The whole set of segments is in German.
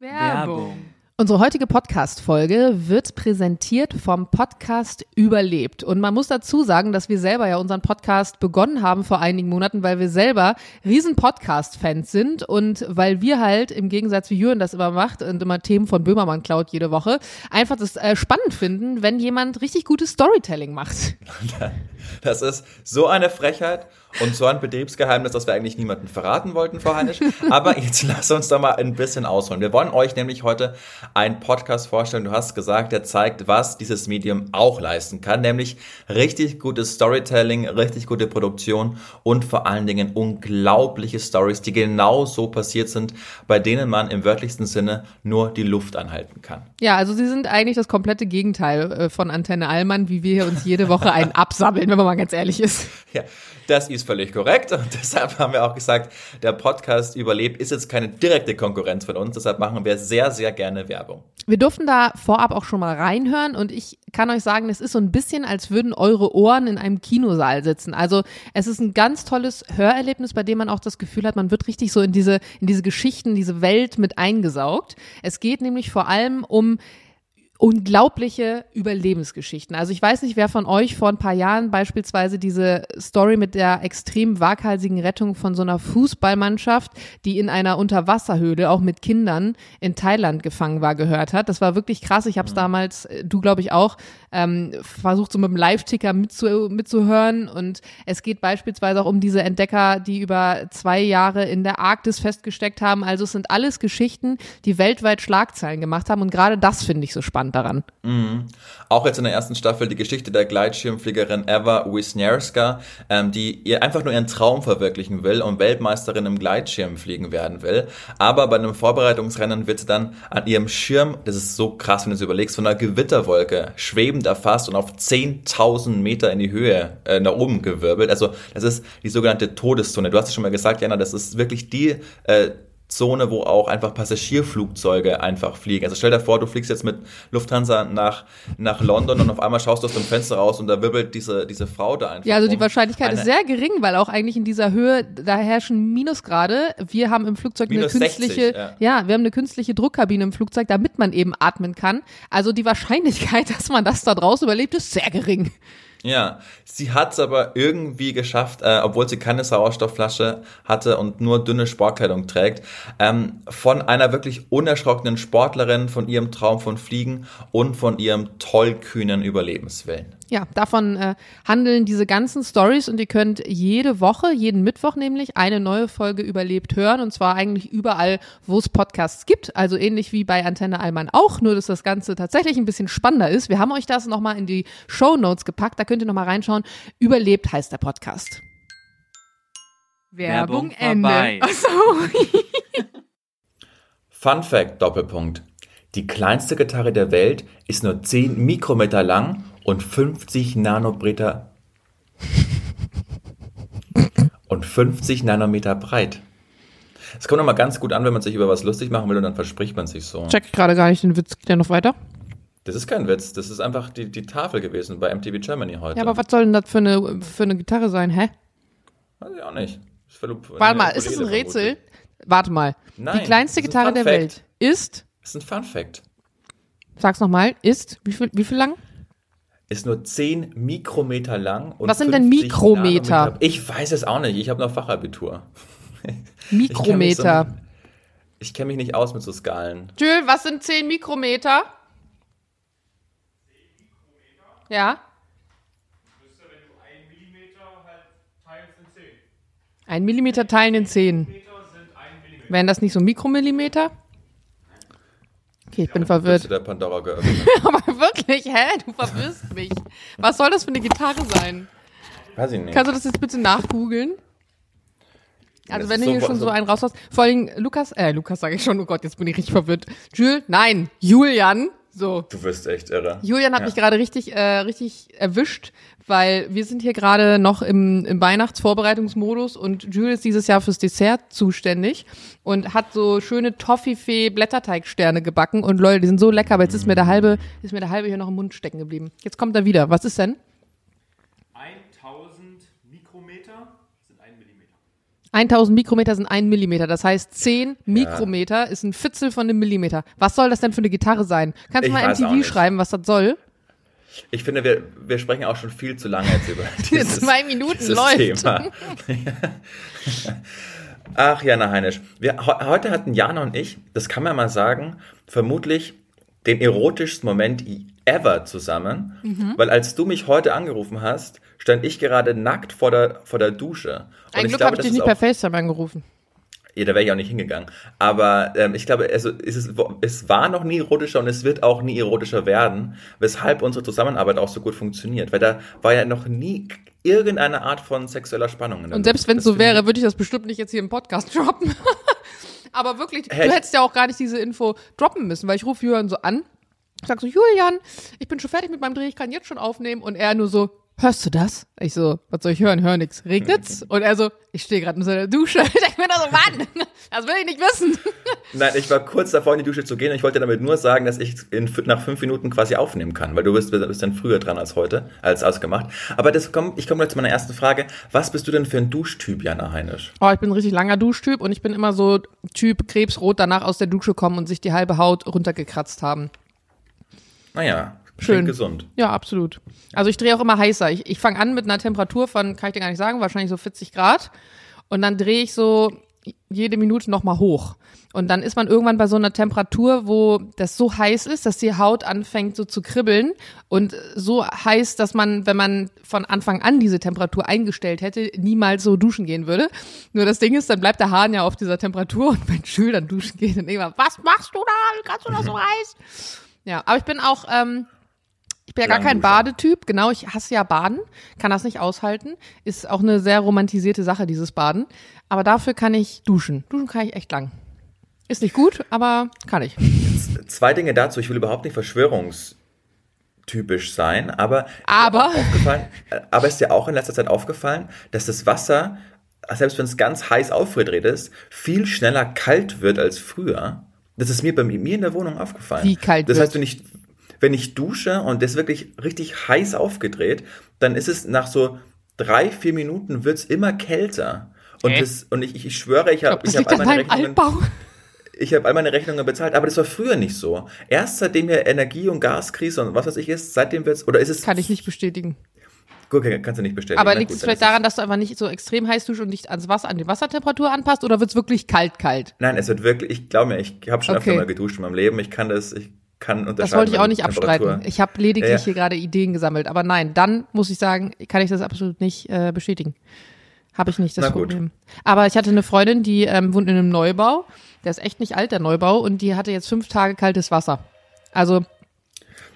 Werbung. Unsere heutige Podcast-Folge wird präsentiert vom Podcast Überlebt. Und man muss dazu sagen, dass wir selber ja unseren Podcast begonnen haben vor einigen Monaten, weil wir selber riesen Podcast-Fans sind und weil wir halt im Gegensatz wie Jürgen das immer macht und immer Themen von Böhmermann klaut jede Woche, einfach das äh, spannend finden, wenn jemand richtig gutes Storytelling macht. Das ist so eine Frechheit und so ein Betriebsgeheimnis, das wir eigentlich niemandem verraten wollten, Frau Heinisch. Aber jetzt lass uns da mal ein bisschen ausholen. Wir wollen euch nämlich heute einen Podcast vorstellen. Du hast gesagt, der zeigt, was dieses Medium auch leisten kann, nämlich richtig gutes Storytelling, richtig gute Produktion und vor allen Dingen unglaubliche Stories, die genau so passiert sind, bei denen man im wörtlichsten Sinne nur die Luft anhalten kann. Ja, also sie sind eigentlich das komplette Gegenteil äh, von Antenne Allmann, wie wir uns jede Woche einen absammeln, wenn man mal ganz ehrlich ist. Ja, das ist völlig korrekt und deshalb haben wir auch gesagt, der Podcast Überlebt ist jetzt keine direkte Konkurrenz von uns, deshalb machen wir sehr, sehr gerne Werbung. Wir durften da vorab auch schon mal reinhören und ich kann euch sagen, es ist so ein bisschen, als würden eure Ohren in einem Kinosaal sitzen. Also es ist ein ganz tolles Hörerlebnis, bei dem man auch das Gefühl hat, man wird richtig so in diese, in diese Geschichten, diese Welt mit eingesaugt. Es geht nämlich vor allem um unglaubliche Überlebensgeschichten. Also ich weiß nicht, wer von euch vor ein paar Jahren beispielsweise diese Story mit der extrem waghalsigen Rettung von so einer Fußballmannschaft, die in einer Unterwasserhöhle auch mit Kindern in Thailand gefangen war, gehört hat. Das war wirklich krass. Ich habe es damals, äh, du glaube ich auch, ähm, versucht so mit dem Live-Ticker mitzu mitzuhören. Und es geht beispielsweise auch um diese Entdecker, die über zwei Jahre in der Arktis festgesteckt haben. Also es sind alles Geschichten, die weltweit Schlagzeilen gemacht haben. Und gerade das finde ich so spannend daran. Mhm. Auch jetzt in der ersten Staffel die Geschichte der Gleitschirmfliegerin Eva Wisniewska, ähm, die ihr einfach nur ihren Traum verwirklichen will und Weltmeisterin im Gleitschirmfliegen werden will. Aber bei einem Vorbereitungsrennen wird sie dann an ihrem Schirm, das ist so krass, wenn du es überlegst, von einer Gewitterwolke schwebend erfasst und auf 10.000 Meter in die Höhe äh, nach oben gewirbelt. Also das ist die sogenannte Todeszone. Du hast es schon mal gesagt, Jana, das ist wirklich die äh, Zone, wo auch einfach Passagierflugzeuge einfach fliegen. Also stell dir vor, du fliegst jetzt mit Lufthansa nach, nach London und auf einmal schaust du aus dem Fenster raus und da wirbelt diese, diese Frau da einfach. Ja, also die rum. Wahrscheinlichkeit Eine- ist sehr gering, weil auch eigentlich in dieser Höhe, da herrschen Minusgrade. Wir haben im Flugzeug Minus eine 60, künstliche, ja. ja, wir haben eine künstliche Druckkabine im Flugzeug, damit man eben atmen kann. Also die Wahrscheinlichkeit, dass man das da draußen überlebt, ist sehr gering. Ja, sie hat es aber irgendwie geschafft, äh, obwohl sie keine Sauerstoffflasche hatte und nur dünne Sportkleidung trägt, ähm, von einer wirklich unerschrockenen Sportlerin, von ihrem Traum von Fliegen und von ihrem tollkühnen Überlebenswillen. Ja, davon äh, handeln diese ganzen Stories und ihr könnt jede Woche, jeden Mittwoch nämlich, eine neue Folge überlebt hören und zwar eigentlich überall, wo es Podcasts gibt. Also ähnlich wie bei Antenne Allmann auch, nur dass das Ganze tatsächlich ein bisschen spannender ist. Wir haben euch das nochmal in die Show Notes gepackt, da könnt ihr nochmal reinschauen. Überlebt heißt der Podcast. Werbung vorbei. Achso. Fun Fact Doppelpunkt. Die kleinste Gitarre der Welt ist nur 10 Mikrometer lang und 50 Nanometer und 50 Nanometer breit. Es kommt nochmal ganz gut an, wenn man sich über was lustig machen will und dann verspricht man sich so. Check gerade gar nicht den Witz. Geht der noch weiter? Das ist kein Witz, das ist einfach die, die Tafel gewesen bei MTV Germany heute. Ja, aber was soll denn das für eine, für eine Gitarre sein, hä? Weiß ich auch nicht. Ich Warte mal, ist das ein Rätsel? Warte mal. Nein, Die kleinste Gitarre der. Welt ist, Das ist ein Fun Fact. sag's nochmal, ist, wie viel, wie viel lang? Ist nur 10 Mikrometer lang. Und Was sind denn 50 Mikrometer? Nanometer- Ich weiß es auch nicht. Ich habe noch Fachabitur. Ich kenn mich Mikrometer. so- Ich kenne mich nicht aus mit so Skalen. Jules, was sind 10 Mikrometer? Ja? Ein Millimeter teilen in 10. Wären das nicht so Mikromillimeter? Okay, ich bin Bist verwirrt. der Pandora geöffnet? Aber wirklich, hä? Du verwirrst mich. Was soll das für eine Gitarre sein? Weiß ich nicht. Kannst du das jetzt bitte nachgoogeln? Also Das wenn du hier so- schon so so- einen raus hast. Vor allem Lukas, äh, Lukas sage ich schon, oh Gott, jetzt bin ich richtig verwirrt. Jules, nein, Julian. So. Du wirst echt irre. Julian hat Ja. mich gerade richtig, äh, richtig erwischt, weil wir sind hier gerade noch im, im Weihnachtsvorbereitungsmodus und Jules ist dieses Jahr fürs Dessert zuständig und hat so schöne Toffifee Blätterteigsterne gebacken und Leute, die sind so lecker, aber jetzt ist mir der halbe, ist mir der halbe hier noch im Mund stecken geblieben. Jetzt kommt er wieder. Was ist denn? 1000 Mikrometer sind 1 Millimeter. 1000 Mikrometer sind ein Millimeter. Das heißt, 10 Mikrometer ist ein Viertel von einem Millimeter. Was soll das denn für eine Gitarre sein? Kannst du mal MTV schreiben, was das soll? Ich finde, wir, wir sprechen auch schon viel zu lange jetzt über dieses, Zwei Minuten dieses läuft. Thema. Ach, Jana Heinisch. Wir, he- heute hatten Jana und ich, das kann man mal sagen, vermutlich den erotischsten Moment ever zusammen, Mhm. weil als du mich heute angerufen hast, stand ich gerade nackt vor der, vor der Dusche. Und Ein ich Glück habe ich dich nicht per FaceTime angerufen. Ja, da wäre ich auch nicht hingegangen. Aber ähm, ich glaube, also, es, ist, es war noch nie erotischer und es wird auch nie erotischer werden, weshalb unsere Zusammenarbeit auch so gut funktioniert. Weil da war ja noch nie irgendeine Art von sexueller Spannung. in der Und selbst wenn es so wäre, würde ich das bestimmt nicht jetzt hier im Podcast droppen. Aber wirklich, Hey, du hättest ja auch gar nicht diese Info droppen müssen, weil ich rufe Julian so an, sag so, Julian, ich bin schon fertig mit meinem Dreh, ich kann jetzt schon aufnehmen. Und er nur so, hörst du das? Ich so, was soll ich hören? Hör nix. Regnet's? Und er so, ich stehe gerade in so einer Dusche. Ich mir da so, Mann, das will ich nicht wissen. Nein, ich war kurz davor, in die Dusche zu gehen und ich wollte damit nur sagen, dass ich in, nach fünf Minuten quasi aufnehmen kann, weil du bist, bist dann früher dran als heute, als ausgemacht. Aber das komm, ich komme gleich zu meiner ersten Frage. Was bist du denn für ein Duschtyp, Jana Heinisch? Oh, ich bin ein richtig langer Duschtyp und ich bin immer so Typ Krebsrot danach aus der Dusche kommen und sich die halbe Haut runtergekratzt haben. Naja, Schön. schön gesund. Ja, absolut. Also ich drehe auch immer heißer. Ich, ich fange an mit einer Temperatur von, kann ich dir gar nicht sagen, wahrscheinlich so 40 Grad. Und dann drehe ich so jede Minute nochmal hoch. Und dann ist man irgendwann bei so einer Temperatur, wo das so heiß ist, dass die Haut anfängt so zu kribbeln. Und so heiß, dass man, wenn man von Anfang an diese Temperatur eingestellt hätte, niemals so duschen gehen würde. Nur das Ding ist, dann bleibt der Hahn ja auf dieser Temperatur und wenn Schül dann duschen geht, dann irgendwann, was machst du da? Wie kannst du das so heiß? Ja, aber ich bin auch, ähm, ich bin ja gar kein. Badetyp, genau, ich hasse ja Baden, kann das nicht aushalten. Ist auch eine sehr romantisierte Sache, dieses Baden. Aber dafür kann ich duschen. Duschen kann ich echt lang. Ist nicht gut, aber kann ich. Zwei Dinge dazu. Ich will überhaupt nicht verschwörungstypisch sein, aber, Aber? äh, aber ist dir auch in letzter Zeit aufgefallen, dass das Wasser, selbst wenn es ganz heiß aufgedreht ist, viel schneller kalt wird als früher. Das ist mir bei mir in der Wohnung aufgefallen. Wie kalt Das wird? heißt, wenn ich, wenn ich dusche und das wirklich richtig heiß aufgedreht, dann ist es nach so drei, vier Minuten wird's immer kälter. Und, Hä? das, und ich, ich schwöre, ich habe ich hab all meine Rechnungen Altbau. ich habe all meine Rechnungen bezahlt, aber das war früher nicht so. Erst seitdem ja Energie- und Gaskrise und was weiß ich ist, seitdem wird's oder ist es Kann ich nicht bestätigen. Gut, kannst du nicht bestätigen. Aber liegt es vielleicht daran, dass du einfach nicht so extrem heiß duschst und dich ans Wasser, an die Wassertemperatur anpasst oder wird's wirklich kalt, kalt? Nein, es wird wirklich, ich glaube mir, ich habe schon Okay. öfter mal geduscht in meinem Leben, ich kann das, ich kann unterscheiden. Das wollte ich auch nicht abstreiten. Ich habe lediglich Ja. hier gerade Ideen gesammelt. Aber nein, dann muss ich sagen, kann ich das absolut nicht äh, bestätigen. Habe ich nicht das Na gut. Problem. Aber ich hatte eine Freundin, die ähm, wohnt in einem Neubau. Der ist echt nicht alt, der Neubau. Und die hatte jetzt fünf Tage kaltes Wasser. Also,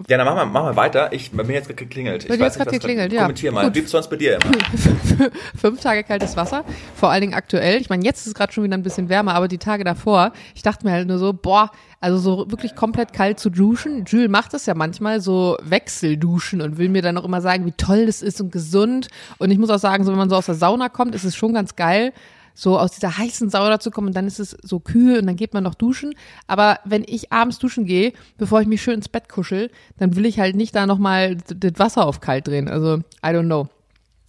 Ja, dann mach mal, mach mal weiter. Ich, bei mir jetzt gerade geklingelt. Ich Bei dir nicht, was- geklingelt, ja. Kommentier mal. Gut. Wie sonst bei dir immer. fünf Tage kaltes Wasser, vor allen Dingen aktuell. Ich meine, jetzt ist es gerade schon wieder ein bisschen wärmer, aber die Tage davor, ich dachte mir halt nur so, boah, also so wirklich komplett kalt zu duschen. Jules macht das ja manchmal so Wechselduschen und will mir dann auch immer sagen, wie toll das ist und gesund. Und ich muss auch sagen, so wenn man so aus der Sauna kommt, ist es schon ganz geil, so aus dieser heißen Sauna zu kommen und dann ist es so kühl und dann geht man noch duschen. Aber wenn ich abends duschen gehe, bevor ich mich schön ins Bett kuschel, dann will ich halt nicht da nochmal das Wasser auf kalt drehen. Also, I don't know.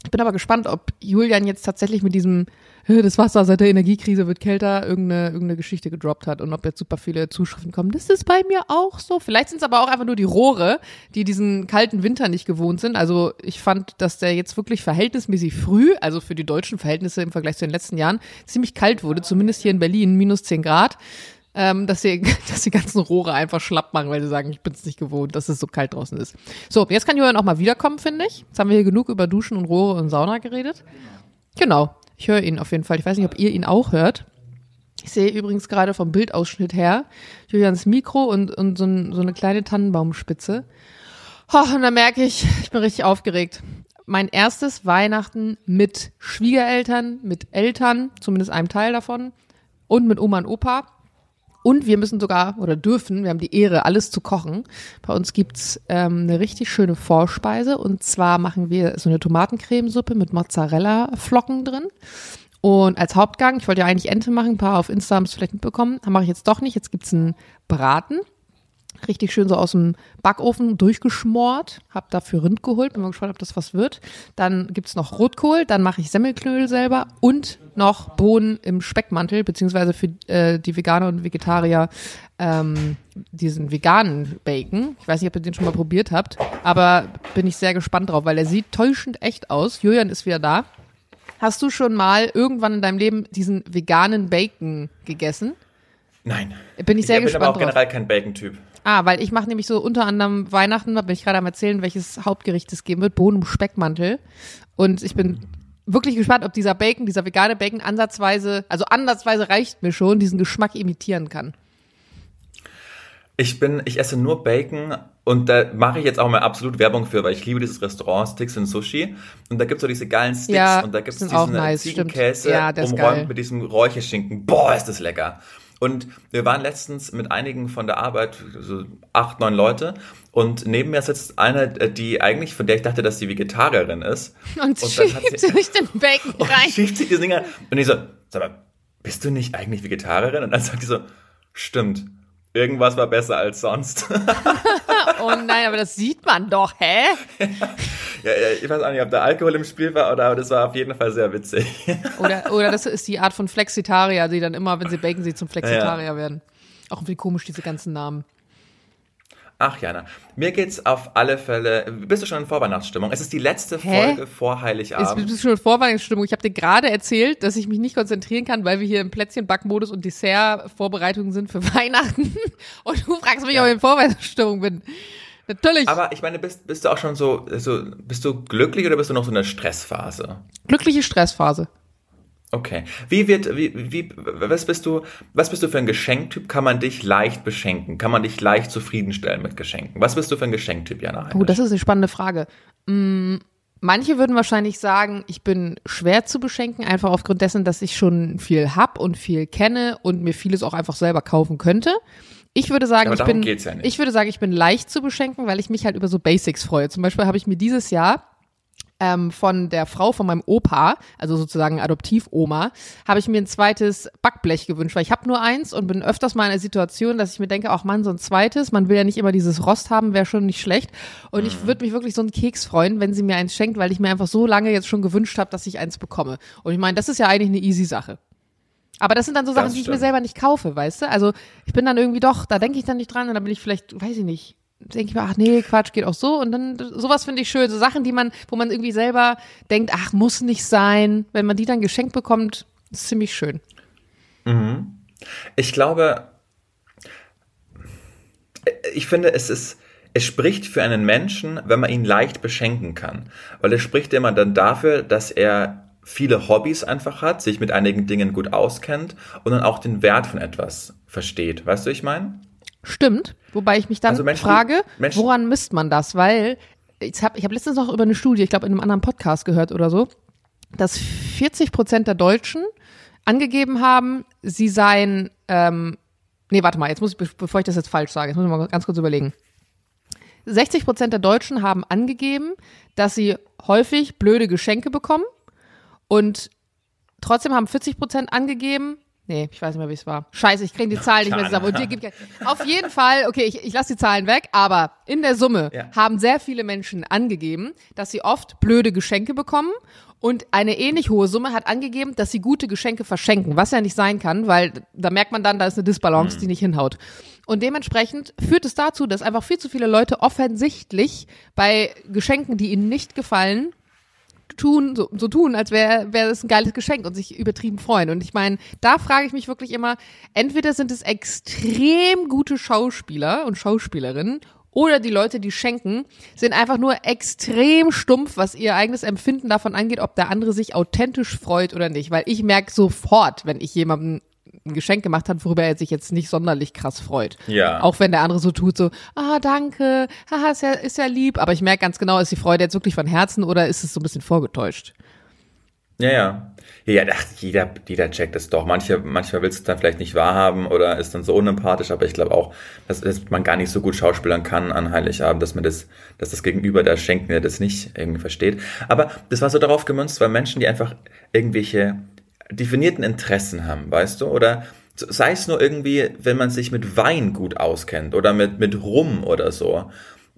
Ich bin aber gespannt, ob Julian jetzt tatsächlich mit diesem, "Hä, das Wasser seit der Energiekrise wird kälter, irgendeine, irgendeine Geschichte gedroppt hat und ob jetzt super viele Zuschriften kommen. Das ist bei mir auch so. Vielleicht sind es aber auch einfach nur die Rohre, die diesen kalten Winter nicht gewohnt sind. Also ich fand, dass der jetzt wirklich verhältnismäßig früh, also für die deutschen Verhältnisse im Vergleich zu den letzten Jahren, ziemlich kalt wurde, zumindest hier in Berlin, minus 10 Grad. Ähm, dass, sie, dass die ganzen Rohre einfach schlapp machen, weil sie sagen, ich bin es nicht gewohnt, dass es so kalt draußen ist. So, jetzt kann Julian auch mal wiederkommen, finde ich. Jetzt haben wir hier genug über Duschen und Rohre und Sauna geredet. Genau, ich höre ihn auf jeden Fall. Ich weiß nicht, ob ihr ihn auch hört. Ich sehe übrigens gerade vom Bildausschnitt her Julians Mikro und, und so, ein, so eine kleine Tannenbaumspitze. Oh, und da merke ich, ich bin richtig aufgeregt. Mein erstes Weihnachten mit Schwiegereltern, mit Eltern, zumindest einem Teil davon, und mit Oma und Opa. Und wir müssen sogar oder dürfen, wir haben die Ehre, alles zu kochen. Bei uns gibt's ähm, eine richtig schöne Vorspeise. Und zwar machen wir so eine Tomatencremesuppe mit Mozzarella-Flocken drin. Und als Hauptgang, ich wollte ja eigentlich Ente machen, ein paar auf Insta haben vielleicht mitbekommen, mache ich jetzt doch nicht. Jetzt gibt's einen Braten Richtig schön so aus dem Backofen durchgeschmort. Hab dafür Rind geholt. Bin mal gespannt, ob das was wird. Dann gibt's noch Rotkohl. Dann mache ich Semmelknödel selber. Und noch Bohnen im Speckmantel. Beziehungsweise für äh, die Veganer und Vegetarier ähm, diesen veganen Bacon. Ich weiß nicht, ob ihr den schon mal probiert habt. Aber bin ich sehr gespannt drauf, weil er sieht täuschend echt aus. Julian ist wieder da. Hast du schon mal irgendwann in deinem Leben diesen veganen Bacon gegessen? Nein. Bin ich sehr ich bin aber auch gespannt drauf. generell kein Bacon-Typ. Ah, weil ich mache nämlich so unter anderem Weihnachten, da bin ich gerade am erzählen, welches Hauptgericht es geben wird, Bohnen im Speckmantel. Und ich bin wirklich gespannt, ob dieser Bacon, dieser vegane Bacon ansatzweise, also ansatzweise reicht mir schon, diesen Geschmack imitieren kann. Ich bin, ich esse nur Bacon und da mache ich jetzt auch mal absolut Werbung für, weil ich liebe dieses Restaurant Sticks and Sushi und da gibt's so diese geilen Sticks Ja, und da gibt's diesen auch nice, Ziegenkäse. Ja, umräumt geil. mit diesem Räucherschinken. Boah, ist das lecker. Und wir waren letztens mit einigen von der Arbeit, so acht, neun Leute, und neben mir sitzt eine, die eigentlich, von der ich dachte, dass sie Vegetarierin ist. Und, Und schiebt sie- sich den Bacon Und rein. schiebt sie diese Dinger. Und ich so, sag mal, bist du nicht eigentlich Vegetarierin? Und dann sagt die so, stimmt. Irgendwas war besser als sonst. Oh nein, aber das sieht man doch, hä? ja, ja, ich weiß auch nicht, ob da Alkohol im Spiel war oder aber das war auf jeden Fall sehr witzig. Oder, oder das ist die Art von Flexitarier, die dann immer, wenn sie Bacon sieht, zum Flexitarier werden. Auch irgendwie komisch, diese ganzen Namen. Ach Jana, mir geht's auf alle Fälle. Bist du schon in Vorweihnachtsstimmung? Es ist die letzte Hä? Folge vor Heiligabend. bist du schon in Vorweihnachtsstimmung. Ich habe dir gerade erzählt, dass ich mich nicht konzentrieren kann, weil wir hier im Plätzchenbackmodus und Dessert-Vorbereitungen sind für Weihnachten. Und du fragst mich, ob ich in Vorweihnachtsstimmung bin. Natürlich. Aber ich meine, bist, bist du auch schon so, so, bist du glücklich oder bist du noch so in der Stressphase? Glückliche Stressphase. Okay. Wie wird, wie, wie, was bist du, was bist du für ein Geschenktyp? Kann man dich leicht beschenken? Kann man dich leicht zufriedenstellen mit Geschenken? Was bist du für ein Geschenktyp, Jana? Oh, das ist eine spannende Frage. Mm, Manche würden wahrscheinlich sagen, ich bin schwer zu beschenken, einfach aufgrund dessen, dass ich schon viel hab und viel kenne und mir vieles auch einfach selber kaufen könnte. Ich würde sagen, Aber ich darum bin, ja nicht. ich würde sagen, ich bin leicht zu beschenken, weil ich mich halt über so Basics freue. Zum Beispiel habe ich mir dieses Jahr ähm, von der Frau von meinem Opa, also sozusagen Adoptivoma, habe ich mir ein zweites Backblech gewünscht, weil ich habe nur eins und bin öfters mal in der Situation, dass ich mir denke, auch Mann, so ein zweites, man will ja nicht immer dieses Rost haben, wäre schon nicht schlecht. Und Mhm. ich würde mich wirklich so einen Keks freuen, wenn sie mir eins schenkt, weil ich mir einfach so lange jetzt schon gewünscht habe, dass ich eins bekomme. Und ich meine, das ist ja eigentlich eine easy Sache. Aber das sind dann so Sachen, die ich mir selber nicht kaufe, weißt du? Also ich bin dann irgendwie doch, da denke ich dann nicht dran und dann bin ich vielleicht, weiß ich nicht, denke ich mir, ach nee, Quatsch, geht auch so. Und dann, sowas finde ich schön. So Sachen, die man, wo man irgendwie selber denkt, ach, muss nicht sein. Wenn man die dann geschenkt bekommt, ist ziemlich schön. Ich glaube, ich finde, es ist, es spricht für einen Menschen, wenn man ihn leicht beschenken kann. Weil es spricht immer dann dafür, dass er viele Hobbys einfach hat, sich mit einigen Dingen gut auskennt und dann auch den Wert von etwas versteht. Weißt du, ich meine? Stimmt. Wobei ich mich dann Also Menschen, frage, Menschen- woran misst man das? Weil ich habe ich hab letztens noch über eine Studie, ich glaube in einem anderen Podcast gehört oder so, dass 40 Prozent der Deutschen angegeben haben, sie seien, ähm, nee, warte mal, jetzt muss ich, be- bevor ich das jetzt falsch sage, jetzt muss ich mal ganz kurz überlegen. 60 Prozent der Deutschen haben angegeben, dass sie häufig blöde Geschenke bekommen und trotzdem haben 40 Prozent angegeben, nee, ich weiß nicht mehr, wie es war. Scheiße, ich kriege die Zahlen nicht mehr zusammen. Und dir gibt Auf jeden Fall, okay, ich, ich lasse die Zahlen weg, aber in der Summe Ja. haben sehr viele Menschen angegeben, dass sie oft blöde Geschenke bekommen und eine ähnlich hohe Summe hat angegeben, dass sie gute Geschenke verschenken, was ja nicht sein kann, weil da merkt man dann, da ist eine Disbalance, die nicht hinhaut. Und dementsprechend führt es dazu, dass einfach viel zu viele Leute offensichtlich bei Geschenken, die ihnen nicht gefallen, tun, so, so tun, als wäre wär das ein geiles Geschenk und sich übertrieben freuen. Und ich meine, da frage ich mich wirklich immer, entweder sind es extrem gute Schauspieler und Schauspielerinnen oder die Leute, die schenken, sind einfach nur extrem stumpf, was ihr eigenes Empfinden davon angeht, ob der andere sich authentisch freut oder nicht. Weil ich merke sofort, wenn ich jemandem ein Geschenk gemacht habe, worüber er sich jetzt nicht sonderlich krass freut. Ja. Auch wenn der andere so tut, so, ah, danke, haha, ist ja, ist ja lieb. Aber ich merke ganz genau, ist die Freude jetzt wirklich von Herzen oder ist es so ein bisschen vorgetäuscht? Ja, ja. Ja, ach, jeder, jeder checkt es doch. Manche, manchmal willst du es dann vielleicht nicht wahrhaben oder ist dann so unempathisch, aber ich glaube auch, dass, dass man gar nicht so gut schauspielern kann an Heiligabend, dass man das, dass das Gegenüber der Schenkende das nicht irgendwie versteht. Aber das war so darauf gemünzt, weil Menschen, die einfach irgendwelche definierten Interessen haben, weißt du, oder sei es nur irgendwie, wenn man sich mit Wein gut auskennt oder mit, mit Rum oder so.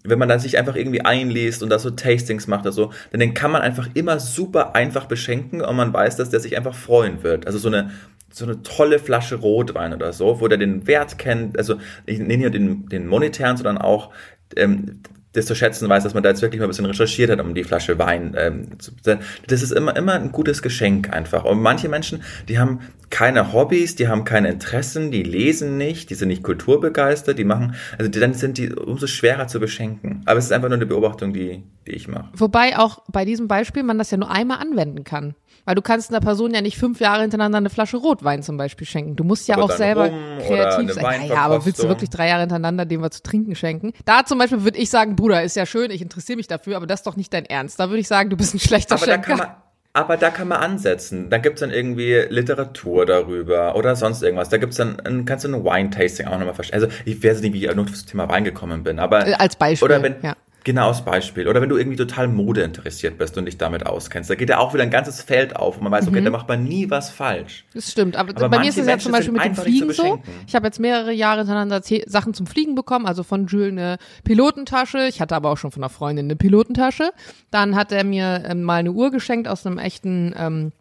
Wenn man dann sich einfach irgendwie einliest und da so Tastings macht oder so, dann den kann man einfach immer super einfach beschenken und man weiß, dass der sich einfach freuen wird. Also so eine, so eine tolle Flasche Rotwein oder so, wo der den Wert kennt, also ich nenne hier den, den monetären, sondern auch ähm, das zu schätzen weiß, dass man da jetzt wirklich mal ein bisschen recherchiert hat, um die Flasche Wein ähm, zu Das ist immer, immer ein gutes Geschenk einfach. Und manche Menschen, die haben keine Hobbys, die haben keine Interessen, die lesen nicht, die sind nicht kulturbegeistert, die machen, also die, dann sind die umso schwerer zu beschenken. Aber es ist einfach nur eine Beobachtung, die, die ich mache. Wobei auch bei diesem Beispiel man das ja nur einmal anwenden kann. Weil du kannst einer Person ja nicht fünf Jahre hintereinander eine Flasche Rotwein zum Beispiel schenken. Du musst ja aber auch selber kreativ sein. Ja, ja, aber willst du wirklich drei Jahre hintereinander dem was zu trinken schenken? Da zum Beispiel würde ich sagen, Bruder, ist ja schön, ich interessiere mich dafür, aber das ist doch nicht dein Ernst. Da würde ich sagen, du bist ein schlechter aber Schenker. Da kann man aber da kann man ansetzen. Da gibt's dann irgendwie Literatur darüber oder sonst irgendwas. Da gibt's dann, ein, kannst du ein Wine-Tasting auch nochmal verstehen. Also ich weiß nicht, wie ich nur auf das Thema Wein gekommen bin, aber. Als Beispiel. Oder wenn, ja. Genau, als Beispiel. Oder wenn du irgendwie total Mode interessiert bist und dich damit auskennst, da geht ja auch wieder ein ganzes Feld auf und man weiß, okay, mhm. da macht man nie was falsch. Das stimmt, aber, aber bei mir ist es ja zum Beispiel mit dem Fliegen so. Ich habe jetzt mehrere Jahre hintereinander Sachen zum Fliegen bekommen, also von Jules eine Pilotentasche, ich hatte aber auch schon von einer Freundin eine Pilotentasche. Dann hat er mir ähm, mal eine Uhr geschenkt aus einem echten ähm,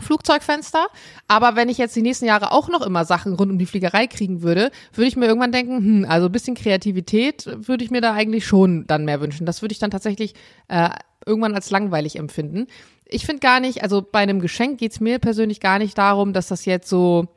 Flugzeugfenster. Aber wenn ich jetzt die nächsten Jahre auch noch immer Sachen rund um die Fliegerei kriegen würde, würde ich mir irgendwann denken, hm, also ein bisschen Kreativität würde ich mir da eigentlich schon dann mehr wünschen. Das würde ich dann tatsächlich äh, irgendwann als langweilig empfinden. Ich finde gar nicht, also bei einem Geschenk geht's mir persönlich gar nicht darum, dass das jetzt so,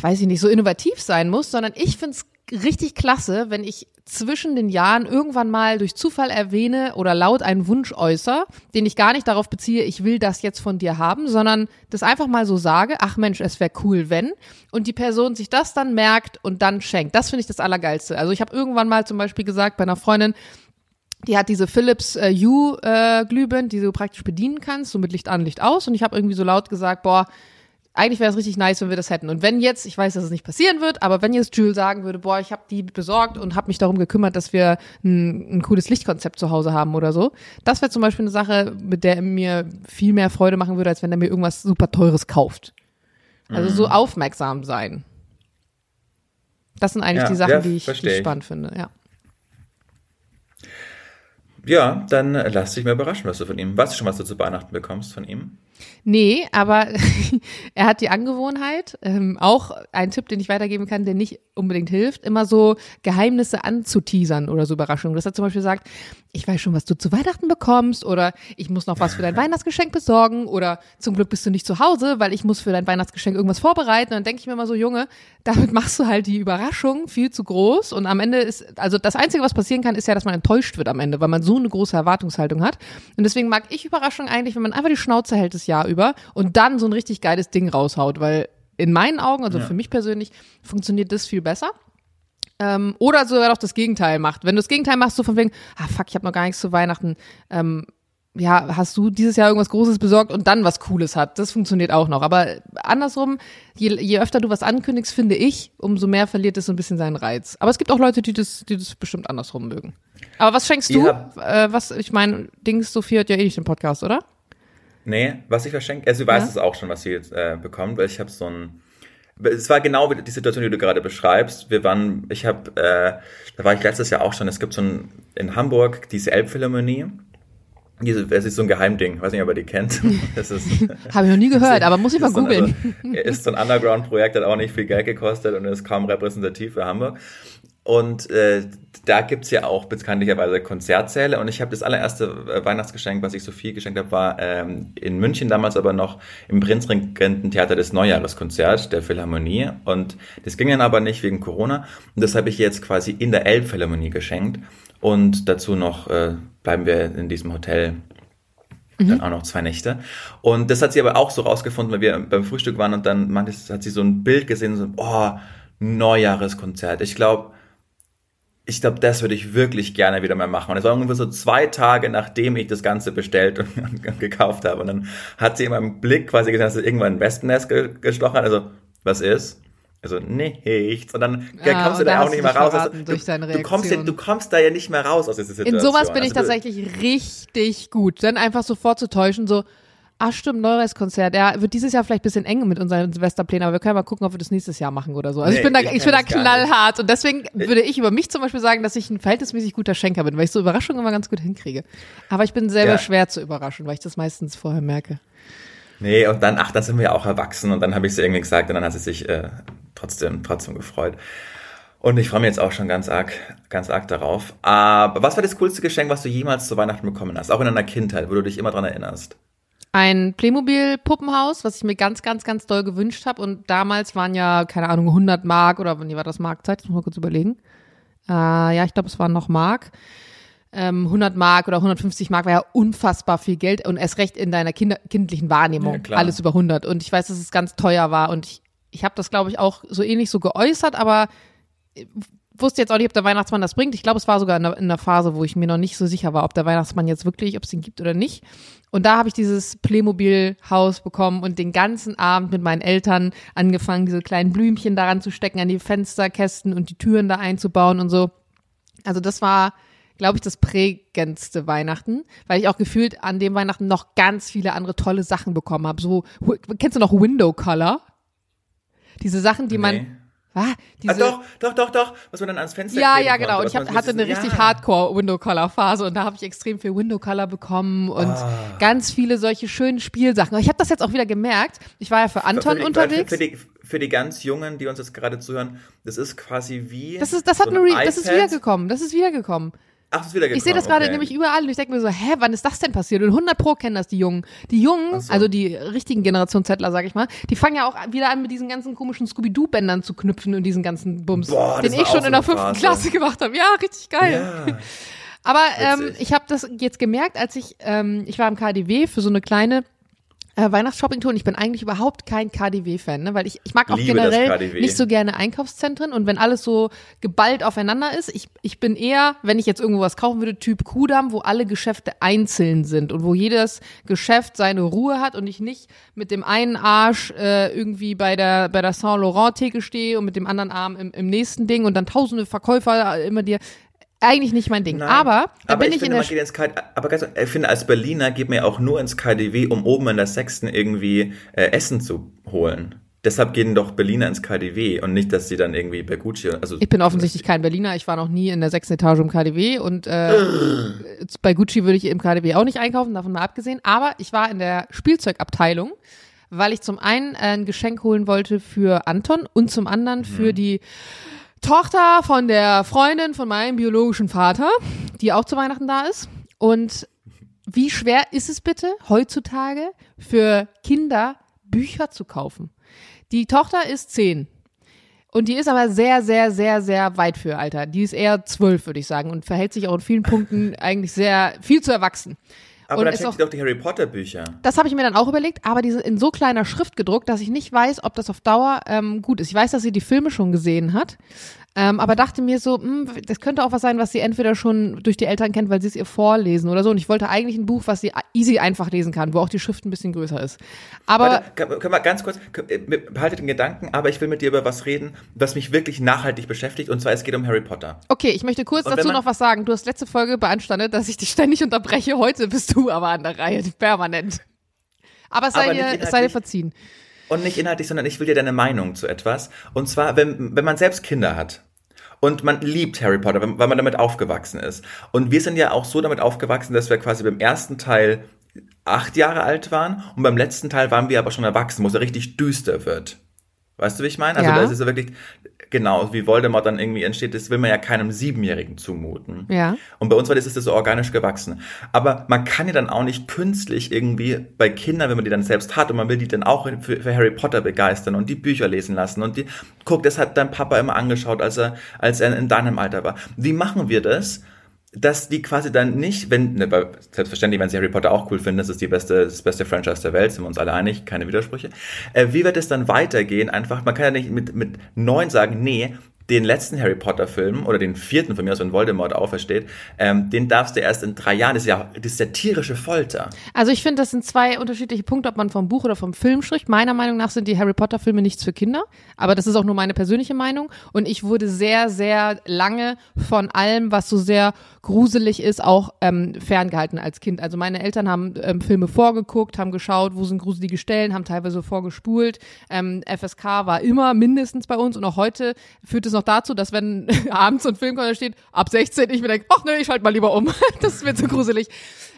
weiß ich nicht, so innovativ sein muss, sondern ich finde es richtig klasse, wenn ich zwischen den Jahren irgendwann mal durch Zufall erwähne oder laut einen Wunsch äußere, den ich gar nicht darauf beziehe, ich will das jetzt von dir haben, sondern das einfach mal so sage, ach Mensch, es wäre cool, wenn, und die Person sich das dann merkt und dann schenkt. Das finde ich das Allergeilste. Also ich habe irgendwann mal zum Beispiel gesagt bei einer Freundin, die hat diese Philips äh, U äh, die du praktisch bedienen kannst, so mit Licht an, Licht aus. Und ich habe irgendwie so laut gesagt, boah, eigentlich wäre es richtig nice, wenn wir das hätten. Und wenn jetzt, ich weiß, dass es nicht passieren wird, aber wenn jetzt Jules sagen würde, boah, ich habe die besorgt und habe mich darum gekümmert, dass wir ein, ein cooles Lichtkonzept zu Hause haben oder so, das wäre zum Beispiel eine Sache, mit der er mir viel mehr Freude machen würde, als wenn er mir irgendwas super Teures kauft. Also mhm. so aufmerksam sein. Das sind eigentlich ja, die Sachen, die, ich, die ich spannend finde, ja. Ja, dann lass dich mal überraschen, was du von ihm. Weißt du schon, was du zu Weihnachten bekommst von ihm? Nee, aber er hat die Angewohnheit, ähm, auch ein Tipp, den ich weitergeben kann, der nicht unbedingt hilft, immer so Geheimnisse anzuteasern oder so Überraschungen. Dass er zum Beispiel sagt, ich weiß schon, was du zu Weihnachten bekommst oder ich muss noch was für dein Weihnachtsgeschenk besorgen oder zum Glück bist du nicht zu Hause, weil ich muss für dein Weihnachtsgeschenk irgendwas vorbereiten. Und dann denke ich mir immer so, Junge, damit machst du halt die Überraschung viel zu groß und am Ende ist, also das Einzige, was passieren kann, ist ja, dass man enttäuscht wird am Ende, weil man so eine große Erwartungshaltung hat. Und deswegen mag ich Überraschungen eigentlich, wenn man einfach die Schnauze hält das Jahr über und dann so ein richtig geiles Ding raushaut, weil in meinen Augen, also ja. für mich persönlich, funktioniert das viel besser. Ähm, oder sogar doch das Gegenteil macht. Wenn du das Gegenteil machst, so von wegen, ah fuck, ich habe noch gar nichts zu Weihnachten. Ähm, ja, hast du dieses Jahr irgendwas Großes besorgt und dann was Cooles hat. Das funktioniert auch noch. Aber andersrum, je, je öfter du was ankündigst, finde ich, umso mehr verliert es so ein bisschen seinen Reiz. Aber es gibt auch Leute, die das, die das bestimmt andersrum mögen. Aber was schenkst du? Ja. Äh, was, ich meine, Dings Sophie hört ja eh nicht den Podcast, oder? Nee, was ich verschenke, also sie weiß ja? es auch schon, was sie jetzt äh, bekommt, weil ich habe so ein es war genau die Situation, die du gerade beschreibst. Wir waren, ich habe, äh, da war ich letztes Jahr auch schon. Es gibt so ein in Hamburg diese Elbphilharmonie. Diese, es ist so ein Geheimding, weiß nicht, ob ihr die kennt. Das ist, Habe ich noch nie gehört, aber muss ich mal googeln. So also, ist so ein Underground-Projekt, hat auch nicht viel Geld gekostet und ist kaum repräsentativ für Hamburg. Und äh, da gibt's ja auch bekanntlicherweise Konzertsäle. Und ich habe das allererste äh, Weihnachtsgeschenk, was ich Sophie geschenkt habe, war ähm, in München damals aber noch im Prinzregententheater des Neujahreskonzert der Philharmonie. Und das ging dann aber nicht wegen Corona. Und das habe ich jetzt quasi in der Elbphilharmonie geschenkt. Und dazu noch äh, bleiben wir in diesem Hotel Mhm. Dann auch noch zwei Nächte. Und das hat sie aber auch so rausgefunden, weil wir beim Frühstück waren und dann hat sie so ein Bild gesehen, so, oh, Neujahreskonzert. Ich glaube, ich glaube, das würde ich wirklich gerne wieder mal machen. Und es war ungefähr so zwei Tage, nachdem ich das Ganze bestellt und, und gekauft habe. Und dann hat sie in meinem Blick quasi gesagt, dass sie irgendwann ein Wespennest ge gestochen hat. Also, was ist? Also, nichts. Und dann ah, kommst du da auch nicht mehr raus. Also, du, du, kommst ja, du kommst da ja nicht mehr raus aus dieser Situation. In sowas bin ich also, tatsächlich richtig gut. Dann einfach so vorzutäuschen, so, Ah, stimmt, Neures-Konzert. Ja, wird dieses Jahr vielleicht ein bisschen eng mit unseren Silvesterplänen, aber wir können mal gucken, ob wir das nächstes Jahr machen oder so. Also Nee, ich bin da, ich ich, bin da knallhart und deswegen würde ich über mich zum Beispiel sagen, dass ich ein verhältnismäßig guter Schenker bin, weil ich so Überraschungen immer ganz gut hinkriege. Aber ich bin selber Ja. schwer zu überraschen, weil ich das meistens vorher merke. Nee, und dann, ach, dann sind wir ja auch erwachsen und dann habe ich sie irgendwie gesagt und dann hat sie sich äh, trotzdem, trotzdem gefreut. Und ich freue mich jetzt auch schon ganz arg, ganz arg darauf. Aber was war das coolste Geschenk, was du jemals zu Weihnachten bekommen hast? Auch in deiner Kindheit, wo du dich immer dran erinnerst? Ein Playmobil-Puppenhaus, was ich mir ganz, ganz, ganz doll gewünscht habe. Und damals waren ja, keine Ahnung, 100 Mark oder wann war das Markzeit? Ich muss mal kurz überlegen. Äh, ja, ich glaube, es waren noch Mark. Ähm, 100 Mark oder 150 Mark war ja unfassbar viel Geld und erst recht in deiner Kinder kindlichen Wahrnehmung. Ja, alles über 100. Und ich weiß, dass es ganz teuer war. Und ich, ich habe das, glaube ich, auch so ähnlich so geäußert, aber wusste jetzt auch nicht, ob der Weihnachtsmann das bringt. Ich glaube, es war sogar in der, in der Phase, wo ich mir noch nicht so sicher war, ob der Weihnachtsmann jetzt wirklich, ob es den gibt oder nicht. Und da habe ich dieses Playmobil-Haus bekommen und den ganzen Abend mit meinen Eltern angefangen, diese kleinen Blümchen daran zu stecken, an die Fensterkästen und die Türen da einzubauen und so. Also das war, glaube ich, das prägendste Weihnachten, weil ich auch gefühlt an dem Weihnachten noch ganz viele andere tolle Sachen bekommen habe. So, kennst du noch Window Color? Diese Sachen, die man, Nee. Ah, diese, Ah, doch, doch, doch, doch, was man dann ans Fenster ja, ja, konnte, genau. Und was ich hab, hatte eine richtig ja. Hardcore Window Color Phase und da habe ich extrem viel Window Color bekommen und Ah. ganz viele solche schönen Spielsachen. Aber Ich habe das jetzt auch wieder gemerkt. Ich war ja für Anton für die, unterwegs. Für, für, die, für die ganz Jungen, die uns jetzt gerade zuhören, das ist quasi wie. das ist, das hat so ein Re das ist wiedergekommen. Das ist wiedergekommen. Ach, ist wieder Ich sehe das gerade okay. nämlich überall und ich denke mir so, hä, wann ist das denn passiert? Und 100 Pro kennen das die Jungen. Die Jungen, so. also die richtigen Generation Zettler, sag ich mal, die fangen ja auch wieder an mit diesen ganzen komischen Scooby-Doo-Bändern zu knüpfen und diesen ganzen Bums, Boah, den ich schon auch in so der fünften. Klasse gemacht habe. Ja, richtig geil. Ja. Aber ähm, ich habe das jetzt gemerkt, als ich, ähm, ich war im KDW für so eine kleine äh, Weihnachtsshopping-Tour und ich bin eigentlich überhaupt kein KDW-Fan, ne? weil ich, ich mag auch Liebe generell nicht so gerne Einkaufszentren und wenn alles so geballt aufeinander ist, ich, ich bin eher, wenn ich jetzt irgendwo was kaufen würde, Typ Kudamm, wo alle Geschäfte einzeln sind und wo jedes Geschäft seine Ruhe hat und ich nicht mit dem einen Arsch äh, irgendwie bei der, bei der Saint-Laurent-Theke stehe und mit dem anderen Arm im, im nächsten Ding und dann tausende Verkäufer äh, immer dir eigentlich nicht mein Ding. Nein. Aber da aber bin ich, ich, in finde, der man geht ins KD, aber ganz, ich finde, als Berliner geht man ja auch nur ins KDW, um oben in der Sechsten irgendwie äh, Essen zu holen. Deshalb gehen doch Berliner ins KDW und nicht, dass sie dann irgendwie bei Gucci, also Ich bin offensichtlich kein Berliner. Ich war noch nie in der sechsten Etage im KDW und äh, bei Gucci würde ich im KDW auch nicht einkaufen, davon mal abgesehen. Aber ich war in der Spielzeugabteilung, weil ich zum einen ein Geschenk holen wollte für Anton und zum anderen für die Tochter von der Freundin von meinem biologischen Vater, die auch zu Weihnachten da ist. Und wie schwer ist es bitte heutzutage für Kinder Bücher zu kaufen? Die Tochter ist zehn. Und die ist aber sehr, sehr, sehr, sehr weit für Alter. Die ist eher zwölf, würde ich sagen, und verhält sich auch in vielen Punkten eigentlich sehr viel zu erwachsen. Aber checkt auch- sie doch die Harry Potter Bücher. Das habe ich mir dann auch überlegt, aber die sind in so kleiner Schrift gedruckt, dass ich nicht weiß, ob das auf Dauer ähm, gut ist. Ich weiß, dass sie die Filme schon gesehen hat, ähm, aber dachte mir so, mh, das könnte auch was sein, was sie entweder schon durch die Eltern kennt, weil sie es ihr vorlesen oder so. Und ich wollte eigentlich ein Buch, was sie easy einfach lesen kann, wo auch die Schrift ein bisschen größer ist. Aber Warte, können wir ganz kurz, äh, behaltet den Gedanken, aber ich will mit dir über was reden, was mich wirklich nachhaltig beschäftigt, und zwar es geht um Harry Potter. Okay, ich möchte kurz dazu noch was sagen. Du hast letzte Folge beanstandet, dass ich dich ständig unterbreche. Heute bist du aber an der Reihe, permanent. Aber es sei, Aber dir, sei dir verziehen. Und nicht inhaltlich, sondern ich will dir deine Meinung zu etwas. Und zwar, wenn, wenn man selbst Kinder hat. Und man liebt Harry Potter, weil man damit aufgewachsen ist. Und wir sind ja auch so damit aufgewachsen, dass wir quasi beim ersten Teil acht Jahre alt waren und beim letzten Teil waren wir aber schon erwachsen, wo es ja richtig düster wird. Weißt du, wie ich meine? Also Ja. da ist es ja wirklich, genau, wie Voldemort dann irgendwie entsteht, das will man ja keinem Siebenjährigen zumuten. Ja. Und bei uns war das, ist das so organisch gewachsen. Aber man kann ja dann auch nicht künstlich irgendwie bei Kindern, wenn man die dann selbst hat und man will die dann auch für, für Harry Potter begeistern und die Bücher lesen lassen und die, guck, das hat dein Papa immer angeschaut, als er, als er in deinem Alter war. Wie machen wir das? Dass die quasi dann nicht, wenn, ne, selbstverständlich, wenn sie Harry Potter auch cool finden, das ist die beste, das beste Franchise der Welt, sind wir uns alle einig, keine Widersprüche. Äh, wie wird es dann weitergehen? Einfach, man kann ja nicht mit, mit neun sagen, nee, den letzten Harry Potter Film oder den vierten von mir aus, wenn Voldemort aufersteht, ähm, den darfst du erst in drei Jahren. Das ist ja, das ist ja tierische Folter. Also ich finde, das sind zwei unterschiedliche Punkte, ob man vom Buch oder vom Film spricht. Meiner Meinung nach sind die Harry Potter Filme nichts für Kinder, aber das ist auch nur meine persönliche Meinung. Und ich wurde sehr, sehr lange von allem, was so sehr gruselig ist, auch ähm, ferngehalten als Kind. Also meine Eltern haben ähm, Filme vorgeguckt, haben geschaut, wo sind gruselige Stellen, haben teilweise vorgespult. Ähm, FSK war immer mindestens bei uns und auch heute führt es noch dazu, dass wenn abends so ein Film kommt, da steht ab 16, ich mir denke, ach nö, ich schalte mal lieber um. das ist mir zu gruselig.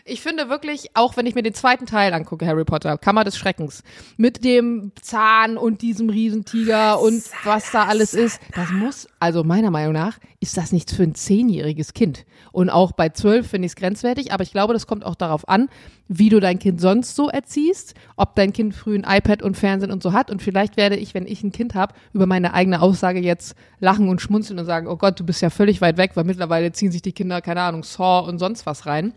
Ich finde wirklich, auch wenn ich mir den zweiten Teil angucke, Harry Potter, Kammer des Schreckens, mit dem Zahn und diesem Riesentiger und was da alles ist, das muss, also meiner Meinung nach, ist das nichts für ein zehnjähriges Kind. Und auch bei zwölf finde ich es grenzwertig, aber ich glaube, das kommt auch darauf an, wie du dein Kind sonst so erziehst, ob dein Kind früh ein iPad und Fernsehen und so hat. Und vielleicht werde ich, wenn ich ein Kind habe, über meine eigene Aussage jetzt lachen und schmunzeln und sagen, oh Gott, du bist ja völlig weit weg, weil mittlerweile ziehen sich die Kinder, keine Ahnung, Saw und sonst was rein.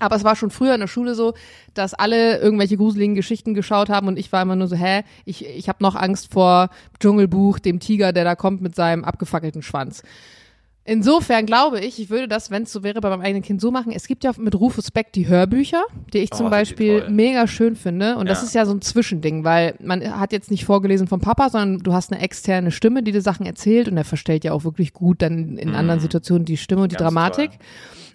Aber es war schon früher in der Schule so, dass alle irgendwelche gruseligen Geschichten geschaut haben und ich war immer nur so, hä, ich, ich habe noch Angst vor Dschungelbuch, dem Tiger, der da kommt mit seinem abgefackelten Schwanz. Insofern glaube ich, ich würde das, wenn es so wäre, bei meinem eigenen Kind so machen. Es gibt ja mit Rufus Beck die Hörbücher, die ich Oh, zum Beispiel mega schön finde. Und das Ja. ist ja so ein Zwischending, weil man hat jetzt nicht vorgelesen vom Papa, sondern du hast eine externe Stimme, die dir Sachen erzählt und er verstellt ja auch wirklich gut dann in anderen Situationen die Stimme und die Mhm. Ganz Dramatik. toll.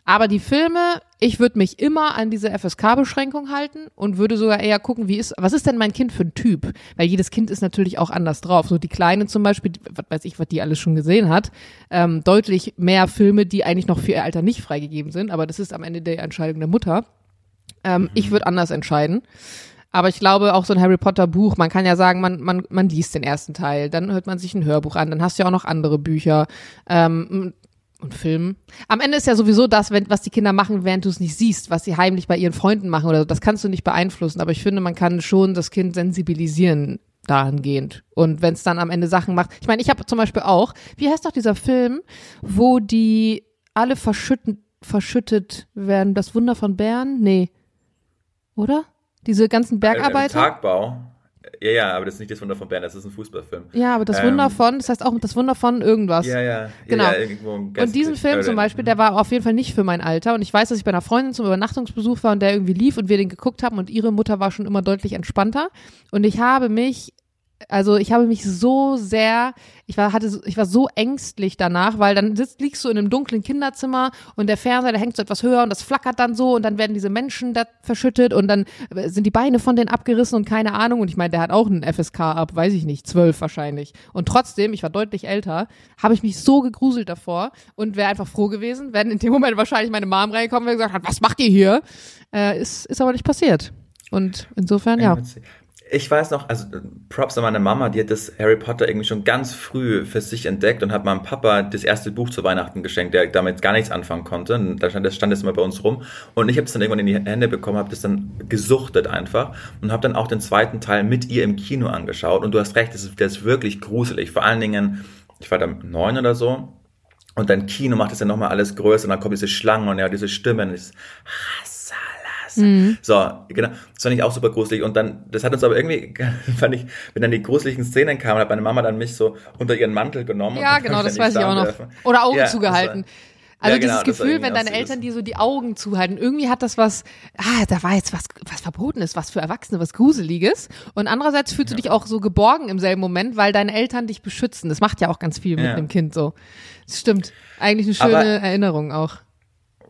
Aber die Filme, ich würde mich immer an diese FSK-Beschränkung halten und würde sogar eher gucken, wie ist, was ist denn mein Kind für ein Typ? Weil jedes Kind ist natürlich auch anders drauf. So die Kleine zum Beispiel, was weiß ich, was die alles schon gesehen hat, ähm, deutlich mehr Filme, die eigentlich noch für ihr Alter nicht freigegeben sind, aber das ist am Ende der Entscheidung der Mutter. Ähm, Ich würde anders entscheiden. Aber ich glaube, auch so ein Harry Potter Buch, man kann ja sagen, man, man, man liest den ersten Teil, dann hört man sich ein Hörbuch an, dann hast du ja auch noch andere Bücher. Ähm, und Filmen. Am Ende ist ja sowieso das, wenn, was die Kinder machen, während du es nicht siehst, was sie heimlich bei ihren Freunden machen oder so. Das kannst du nicht beeinflussen. Aber ich finde, man kann schon das Kind sensibilisieren dahingehend. Und wenn es dann am Ende Sachen macht. Ich meine, ich habe zum Beispiel auch, wie heißt doch dieser Film, wo die alle verschütten, verschüttet werden? Das Wunder von Bern? Nee. Oder? Diese ganzen Äh, Bergarbeiter? Tagbau. Ja, ja, aber das ist nicht das Wunder von Bern, das ist ein Fußballfilm. Ja, aber das Ähm, Wunder von, das heißt auch das Wunder von irgendwas. Ja, ja. ja Genau. Ja, im Und diesen Film zum Beispiel, der war auf jeden Fall nicht für mein Alter. Und ich weiß, dass ich bei einer Freundin zum Übernachtungsbesuch war und der irgendwie lief und wir den geguckt haben und ihre Mutter war schon immer deutlich entspannter. Und ich habe mich, also ich habe mich so sehr, ich war, hatte, ich war so ängstlich danach, weil dann sitzt, liegst du in einem dunklen Kinderzimmer und der Fernseher, der hängt so etwas höher und das flackert dann so und dann werden diese Menschen da verschüttet und dann sind die Beine von denen abgerissen und keine Ahnung. Und ich meine, der hat auch einen FSK ab, weiß ich nicht, zwölf wahrscheinlich. Und trotzdem, ich war deutlich älter, habe ich mich so gegruselt davor und wäre einfach froh gewesen, wenn in dem Moment wahrscheinlich meine Mom reingekommen und gesagt hat, was macht ihr hier? Äh, ist, ist aber nicht passiert. Und insofern, ja. Ich weiß noch, also äh, Props an meine Mama, die hat das Harry Potter irgendwie schon ganz früh für sich entdeckt und hat meinem Papa das erste Buch zu Weihnachten geschenkt, der damit gar nichts anfangen konnte. Und da stand, das stand jetzt immer bei uns rum. Und ich habe es dann irgendwann in die Hände bekommen, habe das dann gesuchtet einfach und habe dann auch den zweiten Teil mit ihr im Kino angeschaut. Und du hast recht, das ist, das ist wirklich gruselig. Vor allen Dingen, ich war da neun oder so. Und dein Kino macht es ja nochmal alles größer und dann kommen diese Schlangen und ja, diese Stimmen. Das Rassalas. So, genau. Das fand ich auch super gruselig. Und dann, das hat uns aber irgendwie, fand ich, wenn dann die gruseligen Szenen kamen, hat meine Mama dann mich so unter ihren Mantel genommen. Ja, genau, das weiß ich auch noch. Sound- Oder Augen Ja, zugehalten. Also Ja, genau, dieses Gefühl, wenn deine Eltern dir so die Augen zuhalten, irgendwie hat das was, ah, da war jetzt was, was Verbotenes, was für Erwachsene, was Gruseliges. Und andererseits fühlst du dich auch so geborgen im selben Moment, weil deine Eltern dich beschützen. Das macht ja auch ganz viel mit Ja. dem Kind so. Das stimmt. Eigentlich eine schöne Aber- Erinnerung auch.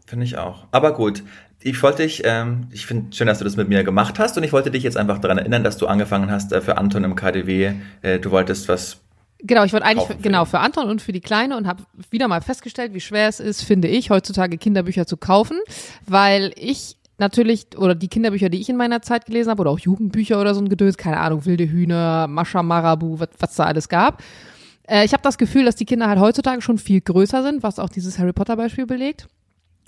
Finde ich auch. Aber gut. Ich wollte dich, ähm, ich finde schön, dass du das mit mir gemacht hast und ich wollte dich jetzt einfach daran erinnern, dass du angefangen hast äh, für Anton im KDW. Äh, du wolltest was Genau, ich wollte eigentlich für, genau für Anton und für die Kleine und habe wieder mal festgestellt, wie schwer es ist, finde ich, heutzutage Kinderbücher zu kaufen, weil ich natürlich oder die Kinderbücher, die ich in meiner Zeit gelesen habe oder auch Jugendbücher oder so ein Gedöns, keine Ahnung, wilde Hühner, Mascha Marabu, was, was da alles gab. Äh, ich habe das Gefühl, dass die Kinder halt heutzutage schon viel größer sind, was auch dieses Harry Potter Beispiel belegt.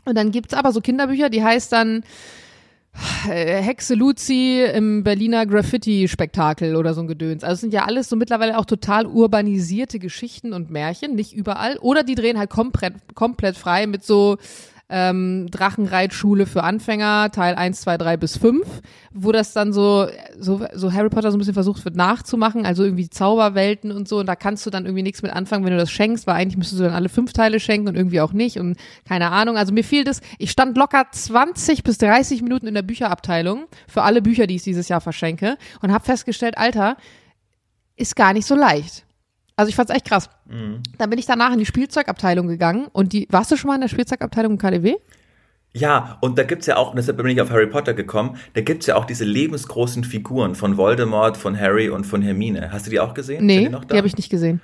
Und dann gibt's aber so Kinderbücher, die heißt dann äh, Hexe Luzi im Berliner Graffiti-Spektakel oder so ein Gedöns. Also es sind ja alles so mittlerweile auch total urbanisierte Geschichten und Märchen, nicht überall. Oder die drehen halt komplett, komplett frei mit so ähm, Drachenreitschule für Anfänger, Teil 1, 2, 3 bis 5, wo das dann so, so, so Harry Potter so ein bisschen versucht wird nachzumachen, also irgendwie Zauberwelten und so. Und da kannst du dann irgendwie nichts mit anfangen, wenn du das schenkst, weil eigentlich müsstest du dann alle fünf Teile schenken und irgendwie auch nicht. Und keine Ahnung. Also mir fiel das, ich stand locker 20 bis 30 Minuten in der Bücherabteilung für alle Bücher, die ich dieses Jahr verschenke und habe festgestellt, Alter, ist gar nicht so leicht. Also ich fand's echt krass. Mhm. Dann bin ich danach in die Spielzeugabteilung gegangen und die, warst du schon mal in der Spielzeugabteilung im KDW? Ja, und da gibt's ja auch, und deshalb bin ich auf Harry Potter gekommen, da gibt's ja auch diese lebensgroßen Figuren von Voldemort, von Harry und von Hermine. Hast du die auch gesehen? Nee, die, die habe ich nicht gesehen.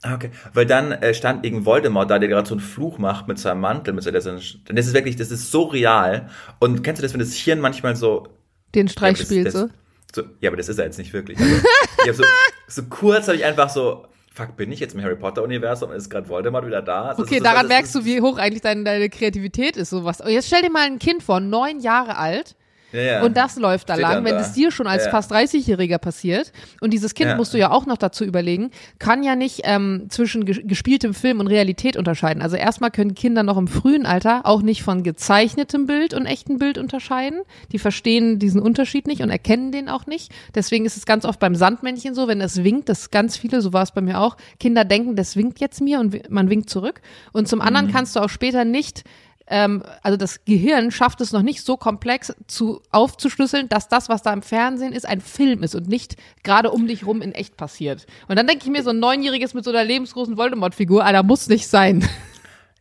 Ah, okay. Weil dann äh, stand irgendein Voldemort da, der gerade so einen Fluch macht mit seinem Mantel, mit seiner, das ist wirklich, das ist so real. Und kennst du das, wenn das Hirn manchmal so den Streich ja, spielt, so? so? Ja, aber das ist er jetzt nicht wirklich. Also, ich hab so, so kurz habe ich einfach so fuck, bin ich jetzt im Harry Potter-Universum und ist gerade Voldemort wieder da? Das okay, daran merkst du, wie hoch eigentlich deine, deine Kreativität ist, sowas. Und jetzt stell dir mal ein Kind vor, neun Jahre alt, ja, ja. Und das läuft da Steht lang, wenn es dir schon als ja. fast 30-Jähriger passiert. Und dieses Kind musst du ja auch noch dazu überlegen, kann ja nicht ähm, zwischen gespieltem Film und Realität unterscheiden. Also erstmal können Kinder noch im frühen Alter auch nicht von gezeichnetem Bild und echtem Bild unterscheiden. Die verstehen diesen Unterschied nicht und erkennen den auch nicht. Deswegen ist es ganz oft beim Sandmännchen so, wenn es winkt, dass ganz viele, so war es bei mir auch, Kinder denken, das winkt jetzt mir und man winkt zurück. Und zum anderen mhm. kannst du auch später nicht ähm, also das Gehirn schafft es noch nicht so komplex zu aufzuschlüsseln, dass das, was da im Fernsehen ist, ein Film ist und nicht gerade um dich rum in echt passiert. Und dann denke ich mir, so ein Neunjähriges mit so einer lebensgroßen Voldemort-Figur, Alter, muss nicht sein.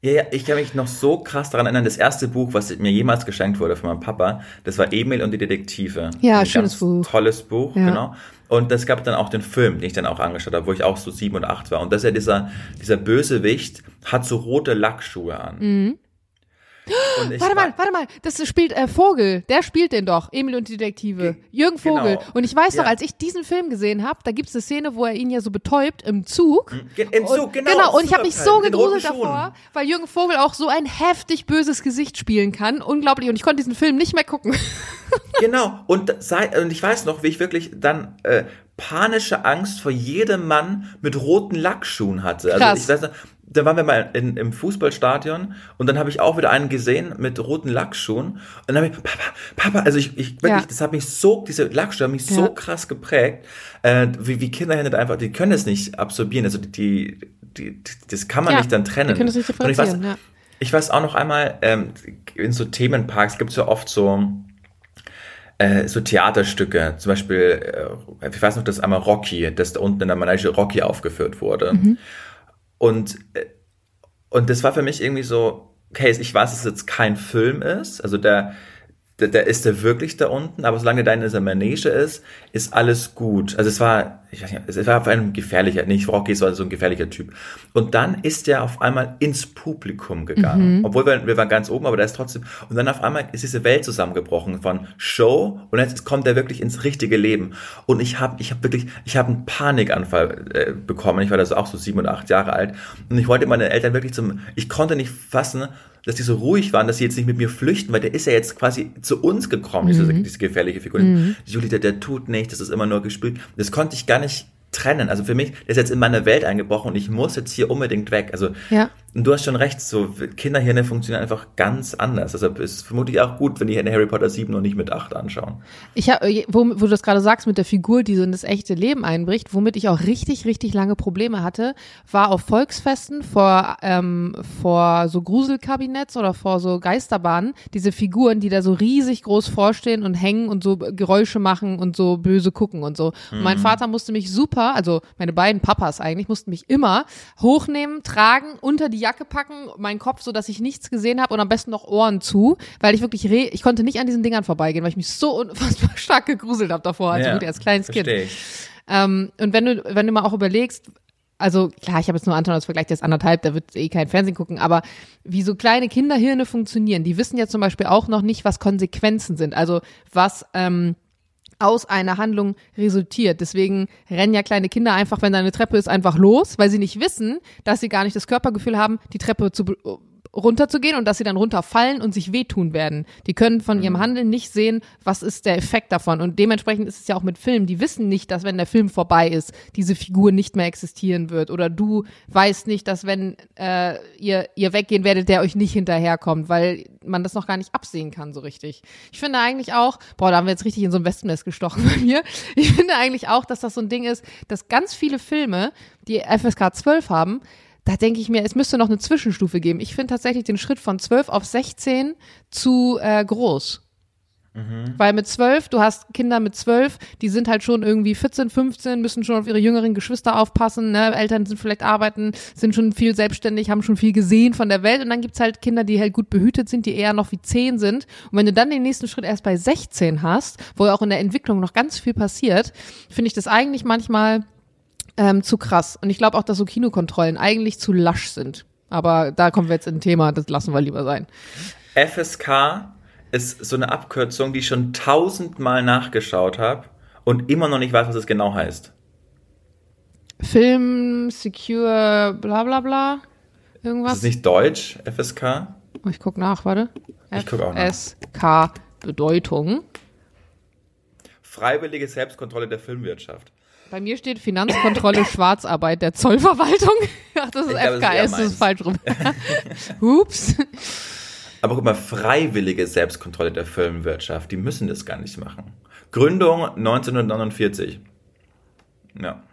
Ja, ja, ich kann mich noch so krass daran erinnern, das erste Buch, was mir jemals geschenkt wurde von meinem Papa, das war Emil und die Detektive. Ja, Ein schönes Buch. Tolles Buch, ja. genau. Und es gab dann auch den Film, den ich dann auch angeschaut habe, wo ich auch so sieben und acht war. Und das ist ja dieser, dieser Bösewicht, hat so rote Lackschuhe an. Mhm warte mal, warte mal, das spielt äh, Vogel, der spielt den doch, Emil und die Detektive. Jürgen Vogel. Genau. Und ich weiß ja. noch, als ich diesen Film gesehen habe, da gibt es eine Szene, wo er ihn ja so betäubt im Zug. Mhm. Im Zug, und, genau. Genau, und ich habe mich so gegruselt davor, weil Jürgen Vogel auch so ein heftig böses Gesicht spielen kann. Unglaublich. Und ich konnte diesen Film nicht mehr gucken. genau, und, sei, und ich weiß noch, wie ich wirklich dann äh, panische Angst vor jedem Mann mit roten Lackschuhen hatte. Also Krass. ich weiß noch, da waren wir mal in, im Fußballstadion und dann habe ich auch wieder einen gesehen mit roten Lackschuhen und dann habe ich Papa Papa also ich, ich wirklich ja. das hat mich so diese Lackschuhe haben mich ja. so krass geprägt äh, wie, wie Kinderhände einfach die können es nicht absorbieren also die, die, die das kann man ja, nicht dann trennen die können es nicht differenzieren, ich weiß, ich weiß auch noch einmal ähm, in so Themenparks gibt es ja oft so äh, so Theaterstücke, zum Beispiel, äh, ich weiß noch, dass einmal Rocky, dass da unten in der Manege Rocky aufgeführt wurde. Mhm. Und, äh, und das war für mich irgendwie so, okay, ich weiß, dass es jetzt kein Film ist, also der, der, der ist der wirklich da unten, aber solange der in dieser Manege ist, ist alles gut. Also es war, ich weiß nicht, es war auf einem gefährlicher, nicht Rocky, war so ein gefährlicher Typ. Und dann ist er auf einmal ins Publikum gegangen. Mhm. Obwohl wir, wir waren ganz oben, aber der ist trotzdem, und dann auf einmal ist diese Welt zusammengebrochen von Show und jetzt kommt er wirklich ins richtige Leben. Und ich habe, ich habe wirklich, ich habe einen Panikanfall äh, bekommen. Ich war da so auch so sieben oder acht Jahre alt. Und ich wollte meine Eltern wirklich zum, ich konnte nicht fassen, dass die so ruhig waren, dass sie jetzt nicht mit mir flüchten, weil der ist ja jetzt quasi zu uns gekommen, mhm. diese, diese gefährliche Figur. Mhm. Julie, der, der tut nicht, das ist immer nur gespielt. Das konnte ich gar nicht trennen. Also für mich, der ist jetzt in meine Welt eingebrochen und ich muss jetzt hier unbedingt weg. Also ja. Und du hast schon recht, so Kinderhirne funktionieren einfach ganz anders. Deshalb ist es vermutlich auch gut, wenn die Harry Potter 7 noch nicht mit 8 anschauen. Ich hab, äh, wo, wo du das gerade sagst mit der Figur, die so in das echte Leben einbricht, womit ich auch richtig, richtig lange Probleme hatte, war auf Volksfesten vor, ähm, vor so Gruselkabinetts oder vor so Geisterbahnen, diese Figuren, die da so riesig groß vorstehen und hängen und so Geräusche machen und so böse gucken und so. Mhm. Und mein mhm. Vater musste mich super, also meine beiden Papas eigentlich, mussten mich immer hochnehmen, tragen, unter die Jacke packen, meinen Kopf, so dass ich nichts gesehen habe und am besten noch Ohren zu, weil ich wirklich, re ich konnte nicht an diesen Dingern vorbeigehen, weil ich mich so unfassbar stark gegruselt habe davor, also ja, wirklich als kleines Kind. Ähm, und wenn du, wenn du mal auch überlegst, also klar, ich habe jetzt nur Anton als Vergleich, der ist anderthalb, der wird eh kein Fernsehen gucken, aber wie so kleine Kinderhirne funktionieren, die wissen ja zum Beispiel auch noch nicht, was Konsequenzen sind. Also was ähm, aus einer Handlung resultiert. Deswegen rennen ja kleine Kinder einfach, wenn da eine Treppe ist, einfach los, weil sie nicht wissen, dass sie gar nicht das Körpergefühl haben, die Treppe zu runterzugehen und dass sie dann runterfallen und sich wehtun werden. Die können von ihrem Handeln nicht sehen, was ist der Effekt davon. Und dementsprechend ist es ja auch mit Filmen. Die wissen nicht, dass wenn der Film vorbei ist, diese Figur nicht mehr existieren wird. Oder du weißt nicht, dass wenn äh, ihr, ihr weggehen werdet, der euch nicht hinterherkommt, weil man das noch gar nicht absehen kann so richtig. Ich finde eigentlich auch, boah, da haben wir jetzt richtig in so ein Wespennest gestochen bei mir. Ich finde eigentlich auch, dass das so ein Ding ist, dass ganz viele Filme, die FSK 12 haben, da denke ich mir, es müsste noch eine Zwischenstufe geben. Ich finde tatsächlich den Schritt von 12 auf 16 zu äh, groß. Mhm. Weil mit 12, du hast Kinder mit 12, die sind halt schon irgendwie 14, 15, müssen schon auf ihre jüngeren Geschwister aufpassen, ne? Eltern sind vielleicht arbeiten, sind schon viel selbstständig, haben schon viel gesehen von der Welt und dann gibt's halt Kinder, die halt gut behütet sind, die eher noch wie 10 sind. Und wenn du dann den nächsten Schritt erst bei 16 hast, wo ja auch in der Entwicklung noch ganz viel passiert, finde ich das eigentlich manchmal ähm, zu krass. Und ich glaube auch, dass so Kinokontrollen eigentlich zu lasch sind. Aber da kommen wir jetzt in ein Thema, das lassen wir lieber sein. FSK ist so eine Abkürzung, die ich schon tausendmal nachgeschaut habe und immer noch nicht weiß, was es genau heißt. Film, Secure, bla bla bla. Irgendwas. Ist es nicht Deutsch, FSK? Ich guck nach, warte. Ich guck auch nach. FSK Bedeutung. Freiwillige Selbstkontrolle der Filmwirtschaft. Bei mir steht Finanzkontrolle Schwarzarbeit der Zollverwaltung. Ach, das ist glaube, FKS, das ist falsch rum. Ups. Aber guck mal, freiwillige Selbstkontrolle der Filmwirtschaft, die müssen das gar nicht machen. Gründung 1949. Ja.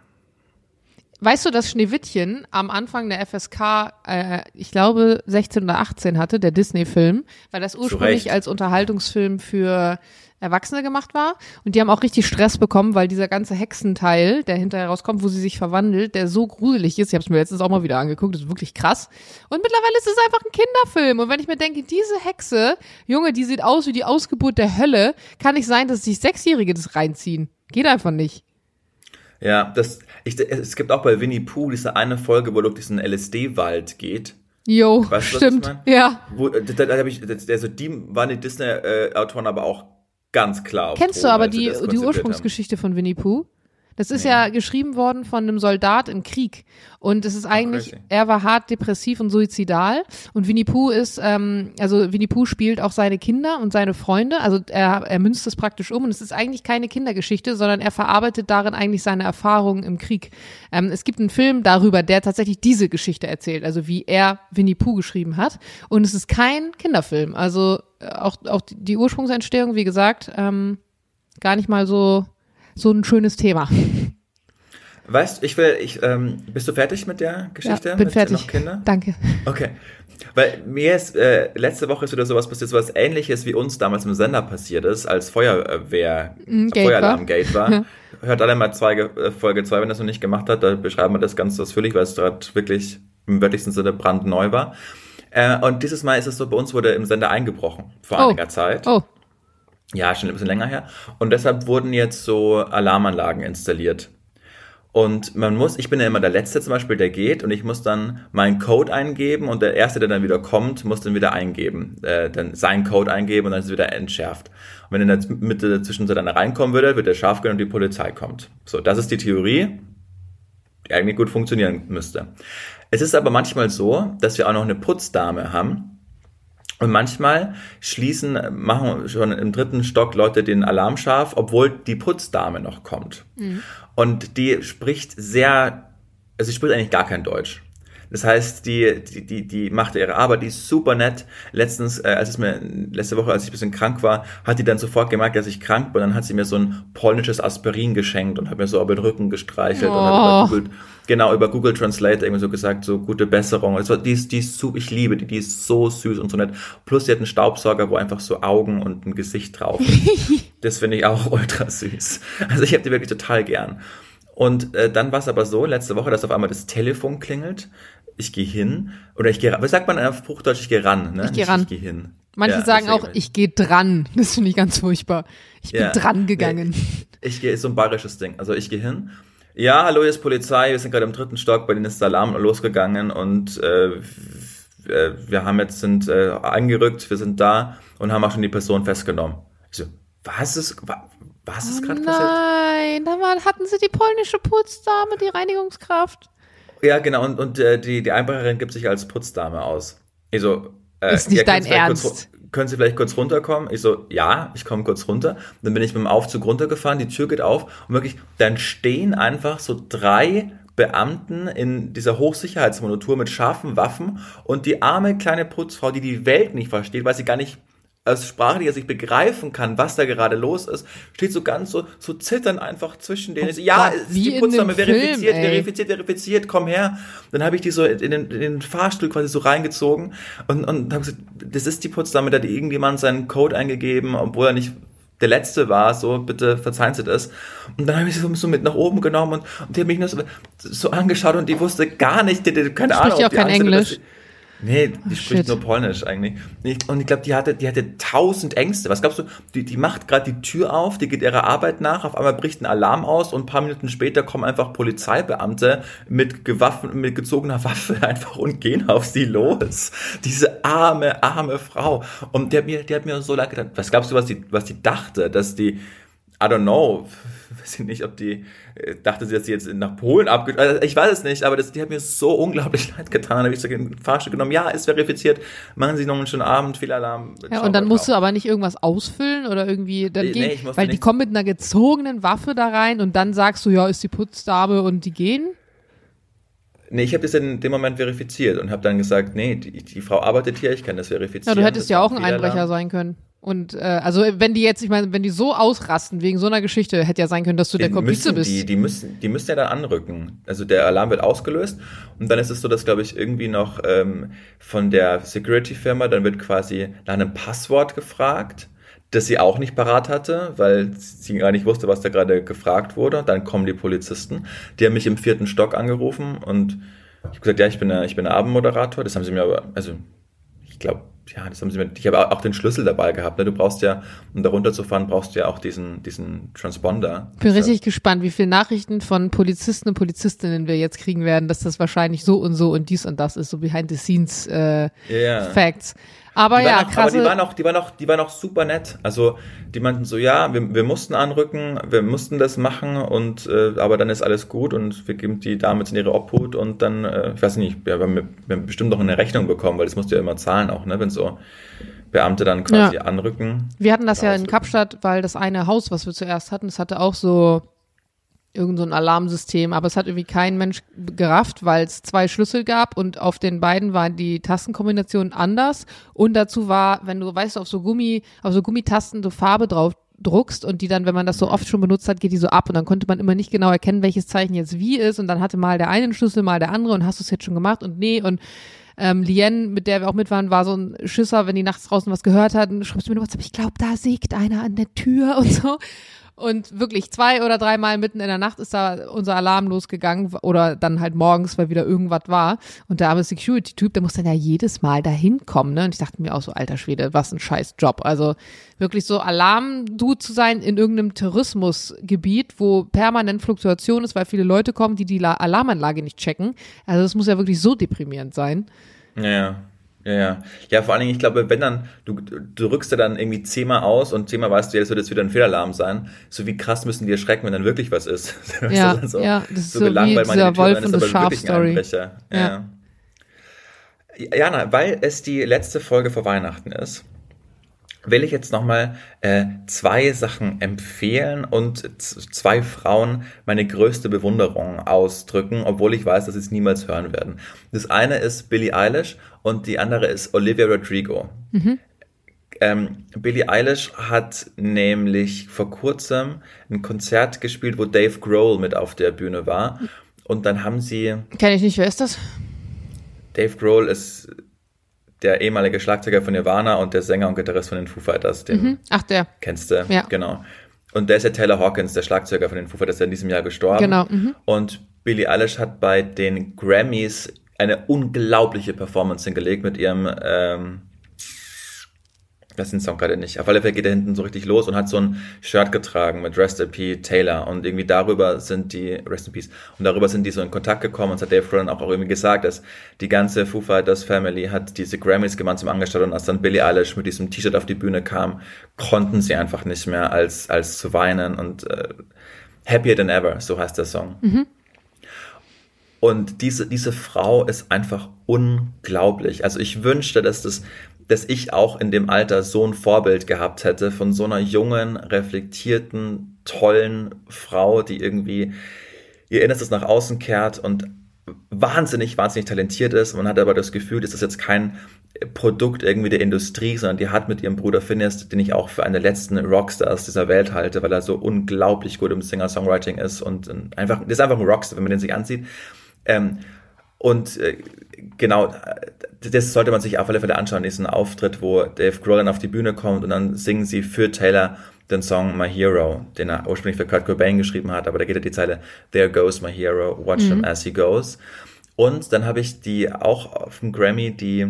Weißt du, dass Schneewittchen am Anfang der FSK, äh, ich glaube, 16 oder 18 hatte, der Disney-Film, weil das ursprünglich als Unterhaltungsfilm für Erwachsene gemacht war. Und die haben auch richtig Stress bekommen, weil dieser ganze Hexenteil, der hinterher rauskommt, wo sie sich verwandelt, der so gruselig ist. Ich habe es mir letztens auch mal wieder angeguckt, das ist wirklich krass. Und mittlerweile ist es einfach ein Kinderfilm. Und wenn ich mir denke, diese Hexe, Junge, die sieht aus wie die Ausgeburt der Hölle, kann nicht sein, dass sich Sechsjährige das reinziehen. Geht einfach nicht. Ja, das, ich, es gibt auch bei Winnie Pooh diese eine Folge, wo er durch diesen LSD-Wald geht. Jo, Weißt du, was ich stimmt. mein? Ja. Wo, da, da, da hab ich, also die waren die Disney-Autoren aber auch ganz klar. auf Kennst du aber die, die Ursprungsgeschichte von Winnie Pooh? Das ist Nee. ja geschrieben worden von einem Soldat im Krieg. Und es ist eigentlich, crazy. er war hart depressiv und suizidal. Und Winnie Pooh ist, ähm, also Winnie Pooh spielt auch seine Kinder und seine Freunde. Also er, er münzt es praktisch um. Und es ist eigentlich keine Kindergeschichte, sondern er verarbeitet darin eigentlich seine Erfahrungen im Krieg. Ähm, es gibt einen Film darüber, der tatsächlich diese Geschichte erzählt. Also wie er Winnie Pooh geschrieben hat. Und es ist kein Kinderfilm. Also äh, auch, auch die Ursprungsentstehung, wie gesagt, ähm, gar nicht mal so, so ein schönes Thema. Weißt du, ich will, ich, ähm, bist du fertig mit der Geschichte? Ja, bin mit fertig. Noch Kinder? Danke. Okay. Weil mir ist, äh, letzte Woche ist wieder sowas passiert, sowas ähnliches wie uns damals im Sender passiert ist, als Feuerwehr, Mm, Gate Feueralarm-Gate war. Hört alle mal zwei, äh, Folge 2, wenn das noch nicht gemacht hat, da beschreiben wir das ganz ausführlich, weil es dort wirklich im wörtlichsten Sinne brandneu war. Äh, und dieses Mal ist es so, bei uns wurde im Sender eingebrochen, vor Oh. einiger Zeit. Oh, Ja, schon ein bisschen länger her. Und deshalb wurden jetzt so Alarmanlagen installiert. Und man muss, ich bin ja immer der Letzte zum Beispiel, der geht und ich muss dann meinen Code eingeben und der Erste, der dann wieder kommt, muss dann wieder eingeben, äh, dann seinen Code eingeben und dann ist es wieder entschärft. Und wenn in der Mitte der Zwischenzeit dann reinkommen würde, wird der scharf gehen und die Polizei kommt. So, das ist die Theorie, die eigentlich gut funktionieren müsste. Es ist aber manchmal so, dass wir auch noch eine Putzdame haben, und manchmal schließen, machen schon im dritten Stock Leute den Alarm scharf, obwohl die Putzdame noch kommt. Und die spricht sehr, also sie spricht eigentlich gar kein Deutsch. Das heißt, die, die, die, die macht ihre Arbeit, die ist super nett. Letztens, äh, als es mir, letzte Woche, als ich ein bisschen krank war, hat die dann sofort gemerkt, dass ich krank bin. Dann hat sie mir so ein polnisches Aspirin geschenkt und hat mir so über den Rücken gestreichelt und hat Oh. Genau, über Google Translate irgendwie so gesagt, so gute Besserung. Also die ist, die ist so, ich liebe die, die ist so süß und so nett. Plus sie hat einen Staubsauger, wo einfach so Augen und ein Gesicht drauf ist. das finde ich auch ultra süß. Also ich habe die wirklich total gern. Und äh, dann war es aber so, letzte Woche, dass auf einmal das Telefon klingelt. Ich gehe hin oder ich gehe, was sagt man auf Hochdeutsch? Ich gehe ran, ne? Ich gehe ran. Ich gehe hin. manche Ja, sagen auch, ich gehe dran. Das finde ich ganz furchtbar. Ich bin Ja. dran gegangen. Ich gehe, ist so ein bayerisches Ding. Also ich gehe hin. Ja, hallo, hier ist Polizei. Wir sind gerade im dritten Stock. Bei denen ist der Alarm losgegangen und äh, äh, wir haben jetzt sind äh, angerückt. Wir sind da und haben auch schon die Person festgenommen. Ich so, was ist, wa, was ist gerade passiert? Nein, da war, hatten sie die polnische Putzdame, die Reinigungskraft. Ja, genau. Und, und äh, die, die Einbrecherin gibt sich als Putzdame aus. Ich so, äh, ist nicht dein Ernst. Kurz, können Sie vielleicht kurz runterkommen? Ich so, ja, ich komme kurz runter. Dann bin ich mit dem Aufzug runtergefahren, die Tür geht auf und wirklich, dann stehen einfach so drei Beamten in dieser Hochsicherheitsmonitor mit scharfen Waffen und die arme kleine Putzfrau, die die Welt nicht versteht, weil sie gar nicht als Sprache, die er sich begreifen kann, was da gerade los ist, steht so ganz so, so zittern einfach zwischen denen. Oh ja, Gott, die Putzdame verifiziert, Film, verifiziert, verifiziert, komm her. Dann habe ich die so in den, in den, Fahrstuhl quasi so reingezogen und, und habe gesagt, das ist die Putzdame, da hat irgendjemand seinen Code eingegeben, obwohl er nicht der letzte war, so, bitte verzeihen Sie das. Und dann habe ich sie so mit nach oben genommen und, und die hat mich nur so, so angeschaut und die wusste gar nicht, die, die, keine Ahnung. Spricht ja auch kein Englisch. Nee, die oh, spricht shit. nur Polnisch eigentlich. Und ich glaube, die hatte, die hatte tausend Ängste. Was glaubst du? Die, die macht gerade die Tür auf, die geht ihrer Arbeit nach, auf einmal bricht ein Alarm aus und ein paar Minuten später kommen einfach Polizeibeamte mit gewaffen, mit gezogener Waffe einfach und gehen auf sie los. Diese arme, arme Frau. Und die hat mir, die hat mir so leid gedacht. Was glaubst du, was die, was die dachte, dass die, I don't know, weiß ich nicht, ob die äh, dachte sie, dass sie jetzt nach Polen abge... Also ich weiß es nicht, aber das, die hat mir so unglaublich leid getan. Da habe ich so ein Fahrstuhl genommen. Ja, ist verifiziert. Machen Sie noch einen schönen Abend, viel Alarm. Ja, und dann musst du aber nicht irgendwas ausfüllen oder irgendwie dann nee, gehen, nee, weil die kommen mit einer gezogenen Waffe da rein und dann sagst du, ja, ist die Putzdame und die gehen? Nee, ich habe das in dem Moment verifiziert und habe dann gesagt, nee, die, die, Frau arbeitet hier, ich kann das verifizieren. Ja, du hättest ja auch ein Einbrecher sein können. Und äh, also wenn die jetzt, ich meine, wenn die so ausrasten wegen so einer Geschichte, hätte ja sein können, dass du der Komplize bist. Die, die müssen, die müssen ja dann anrücken. Also der Alarm wird ausgelöst und dann ist es so, dass glaube ich irgendwie noch ähm, von der Security-Firma dann wird quasi nach einem Passwort gefragt, das sie auch nicht parat hatte, weil sie gar nicht wusste, was da gerade gefragt wurde. Dann kommen die Polizisten, die haben mich im vierten Stock angerufen und ich habe gesagt, ja, ich bin, ich bin der Abendmoderator. Das haben sie mir aber, also ich glaube ja, das haben sie mit, ich habe auch den Schlüssel dabei gehabt. Ne? Du brauchst ja, um da runterzufahren, brauchst du ja auch diesen, diesen Transponder. Ich bin richtig gespannt, wie viele Nachrichten von Polizisten und Polizistinnen wir jetzt kriegen werden, dass das wahrscheinlich so und so und dies und das ist, so behind the scenes äh, yeah. Facts. Aber ja, noch, krasse. Aber die waren auch, die waren auch, die waren auch super nett. Also die meinten so, ja, wir, wir mussten anrücken, wir mussten das machen und äh, aber dann ist alles gut und wir geben die Dame jetzt in ihre Obhut und dann, äh, ich weiß nicht, wir haben, wir haben bestimmt noch eine Rechnung bekommen, weil das musst du ja immer zahlen auch, ne, wenn so Beamte dann quasi ja. anrücken. Wir hatten das ja in Kapstadt, weil das eine Haus, was wir zuerst hatten, das hatte auch so irgend so ein Alarmsystem, aber es hat irgendwie kein Mensch gerafft, weil es zwei Schlüssel gab und auf den beiden waren die Tastenkombinationen anders. Und dazu war, wenn du weißt, auf so Gummi, auf so Gummitasten so Farbe drauf druckst und die dann, wenn man das so oft schon benutzt hat, geht die so ab und dann konnte man immer nicht genau erkennen, welches Zeichen jetzt wie ist. Und dann hatte mal der eine Schlüssel, mal der andere und hast du es jetzt schon gemacht und nee. Und ähm, Lien, mit der wir auch mit waren, war so ein Schisser, wenn die nachts draußen was gehört hat, schreibst du mir eine WhatsApp, ich glaube, da sägt einer an der Tür und so. Und wirklich zwei oder dreimal mitten in der Nacht ist da unser Alarm losgegangen oder dann halt morgens, weil wieder irgendwas war. Und der arme Security-Typ, der muss dann ja jedes Mal dahin kommen. Ne? Und ich dachte mir auch so, alter Schwede, was ein scheiß Job. Also wirklich so Alarm-Du zu sein in irgendeinem Tourismusgebiet, wo permanent Fluktuation ist, weil viele Leute kommen, die die Alarmanlage nicht checken. Also das muss ja wirklich so deprimierend sein. Ja. Ja, ja. Ja, vor allen Dingen, ich glaube, wenn dann, du, du rückst ja dann irgendwie zehnmal aus und zehnmal weißt du, ja, das wird jetzt wieder ein Fehlalarm sein. So wie krass müssen die erschrecken, wenn dann wirklich was ist. ja, das so, ja, das ist so, so gelangweilt, wie dieser Wolf und das Schaf-Story. Ja. ja. Jana, weil es die letzte Folge vor Weihnachten ist, will ich jetzt nochmal äh, zwei Sachen empfehlen und zwei Frauen meine größte Bewunderung ausdrücken, obwohl ich weiß, dass sie es niemals hören werden. Das eine ist Billie Eilish und die andere ist Olivia Rodrigo. Mhm. Ähm, Billie Eilish hat nämlich vor kurzem ein Konzert gespielt, wo Dave Grohl mit auf der Bühne war. Und dann haben sie. Kenn ich nicht, wer ist das? Dave Grohl ist der ehemalige Schlagzeuger von Nirvana und der Sänger und Gitarrist von den Foo Fighters. Den mhm. Ach, der. Kennst du? Ja. Genau. Und der ist ja Taylor Hawkins, der Schlagzeuger von den Foo Fighters, der in diesem Jahr gestorben. Genau. Mhm. Und Billie Eilish hat bei den Grammys eine unglaubliche Performance hingelegt mit ihrem ähm, weiß den Song gerade nicht. Auf alle Fälle geht er hinten so richtig los und hat so ein Shirt getragen mit Rest in Peace Taylor und irgendwie darüber sind die, Rest in Peace, und darüber sind die so in Kontakt gekommen und es hat Dave Grohl auch, auch irgendwie gesagt, dass die ganze Foo Fighters Family hat diese Grammys gemeinsam angestellt und als dann Billie Eilish mit diesem T-Shirt auf die Bühne kam, konnten sie einfach nicht mehr als, als zu weinen und äh, Happier Than Ever, so heißt der Song. Mhm. Und diese, diese Frau ist einfach unglaublich. Also ich wünschte, dass das, dass ich auch in dem Alter so ein Vorbild gehabt hätte von so einer jungen, reflektierten, tollen Frau, die irgendwie ihr Innerstes nach außen kehrt und wahnsinnig, wahnsinnig talentiert ist. Man hat aber das Gefühl, das ist jetzt kein Produkt irgendwie der Industrie, sondern die hat mit ihrem Bruder Phineas, den ich auch für einen der letzten Rockstars dieser Welt halte, weil er so unglaublich gut im Singer-Songwriting ist und einfach, das ist einfach ein Rockstar, wenn man den sich ansieht. Ähm, und äh, genau, das sollte man sich auf alle Fälle anschauen, diesen Auftritt, wo Dave Grohl dann auf die Bühne kommt und dann singen sie für Taylor den Song My Hero, den er ursprünglich für Kurt Cobain geschrieben hat, aber da geht ja die Zeile There goes my hero, watch mhm. him as he goes. Und dann habe ich die auch auf dem Grammy die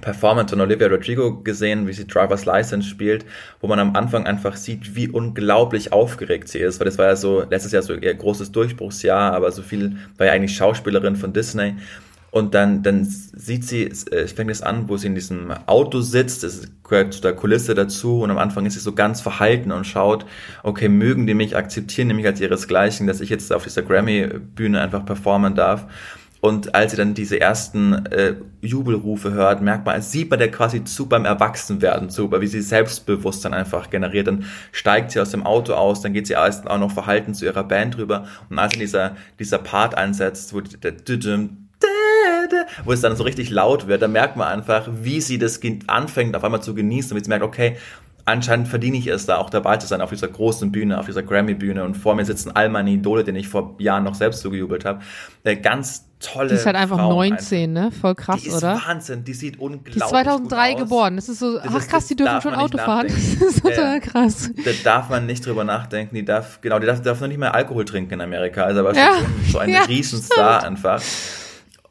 Performance von Olivia Rodrigo gesehen, wie sie Driver's License spielt, wo man am Anfang einfach sieht, wie unglaublich aufgeregt sie ist, weil das war ja so letztes Jahr so ihr großes Durchbruchsjahr, aber so viel war ja eigentlich Schauspielerin von Disney. Und dann, dann sieht sie, äh, fängt es an, wo sie in diesem Auto sitzt, es gehört zu der Kulisse dazu und am Anfang ist sie so ganz verhalten und schaut, okay, mögen die mich, akzeptieren mich als ihresgleichen, dass ich jetzt auf dieser Grammy-Bühne einfach performen darf. Und als sie dann diese ersten äh, Jubelrufe hört, merkt man, sieht man der quasi zu beim Erwachsenwerden zu, wie sie Selbstbewusstsein einfach generiert. Dann steigt sie aus dem Auto aus, dann geht sie erst auch noch verhalten zu ihrer Band rüber. Und als dieser, dieser Part einsetzt, wo der wo es dann so richtig laut wird, dann merkt man einfach, wie sie das anfängt auf einmal zu genießen, wie sie merkt, okay, anscheinend verdiene ich es da auch dabei zu sein auf dieser großen Bühne, auf dieser Grammy-Bühne und vor mir sitzen all meine Idole, denen ich vor Jahren noch selbst zugejubelt habe. Äh, ganz tolle. Die ist halt einfach Frau 19, einfach. ne? Voll krass, die ist oder? Wahnsinn, die sieht unglaublich Die ist 2003 geboren. Das ist so, das ach krass, die dürfen schon Auto fahren. Das ist total äh, krass. Da darf man nicht drüber nachdenken. Die darf, genau, die darf, darf noch nicht mehr Alkohol trinken in Amerika. Also aber ja. so ein ja, Riesenstar stimmt. einfach.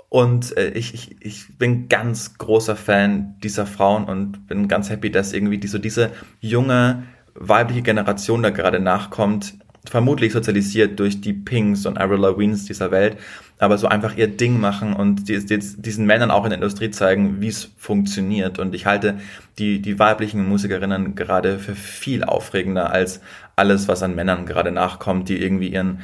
Und äh, ich, ich, ich bin ganz großer Fan dieser Frauen und bin ganz happy, dass irgendwie die, so diese junge weibliche Generation da gerade nachkommt, vermutlich sozialisiert durch die Pinks und Avril Lavignes dieser Welt, aber so einfach ihr Ding machen und die, die, diesen Männern auch in der Industrie zeigen, wie es funktioniert. Und ich halte die, die weiblichen Musikerinnen gerade für viel aufregender als alles, was an Männern gerade nachkommt, die irgendwie ihren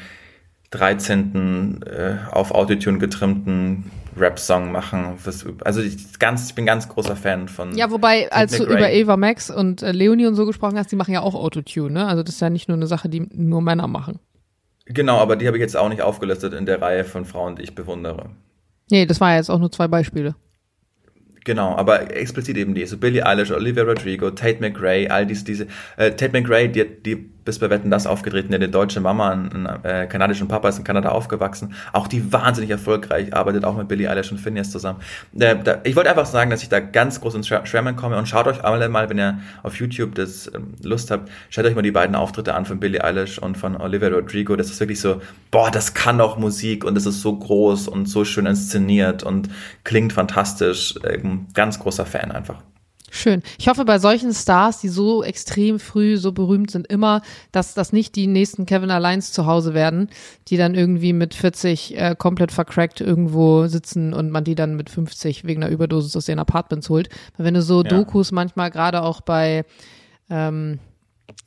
13. Äh, auf Autotune getrimmten Rap-Song machen. Also ich, ganz, ich bin ganz großer Fan von. Ja, wobei, als du über Ava Max und äh, Leonie und so gesprochen hast, die machen ja auch Autotune, ne? Also das ist ja nicht nur eine Sache, die nur Männer machen. Genau, aber die habe ich jetzt auch nicht aufgelistet in der Reihe von Frauen, die ich bewundere. Nee, das war ja jetzt auch nur zwei Beispiele. Genau, aber explizit eben die. So Billie Eilish, Olivia Rodrigo, Tate McRae, all diese, diese, äh, Tate McRae, die, die bist bei Wetten das aufgetreten, der eine deutsche Mama, einen äh, kanadischen Papa ist in Kanada aufgewachsen. Auch die wahnsinnig erfolgreich, arbeitet auch mit Billie Eilish und Phineas zusammen. Äh, da, ich wollte einfach sagen, dass ich da ganz groß ins Schwärmen komme und schaut euch alle mal, wenn ihr auf YouTube das ähm, Lust habt, schaut euch mal die beiden Auftritte an von Billie Eilish und von Olivia Rodrigo. Das ist wirklich so, boah, das kann doch Musik und das ist so groß und so schön inszeniert und klingt fantastisch. Ähm, ganz großer Fan einfach. Schön. Ich hoffe bei solchen Stars, die so extrem früh so berühmt sind, immer, dass das nicht die nächsten Kevin Alliance zu Hause werden, die dann irgendwie mit 40 äh, komplett vercrackt irgendwo sitzen und man die dann mit 50 wegen einer Überdosis aus den Apartments holt. Weil wenn du so ja. Dokus manchmal gerade auch bei ähm,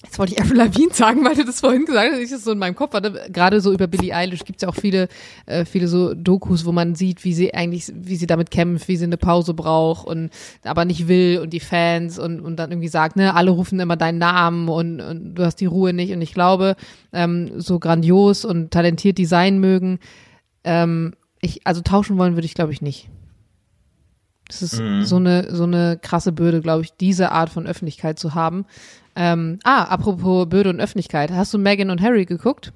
Jetzt wollte ich Avril Lavigne sagen, weil du das vorhin gesagt hast, ich das so in meinem Kopf hatte. Gerade so über Billie Eilish gibt es ja auch viele, äh, viele so Dokus, wo man sieht, wie sie eigentlich, wie sie damit kämpft, wie sie eine Pause braucht und aber nicht will und die Fans und, und dann irgendwie sagt, ne, alle rufen immer deinen Namen und, und du hast die Ruhe nicht. Und ich glaube, ähm, so grandios und talentiert die sein mögen, ähm, ich, also tauschen wollen würde ich, glaube ich, nicht. Das ist mhm. so eine so eine krasse Bürde, glaube ich, diese Art von Öffentlichkeit zu haben. Ähm, ah, apropos Bürde und Öffentlichkeit. Hast du Megan und Harry geguckt?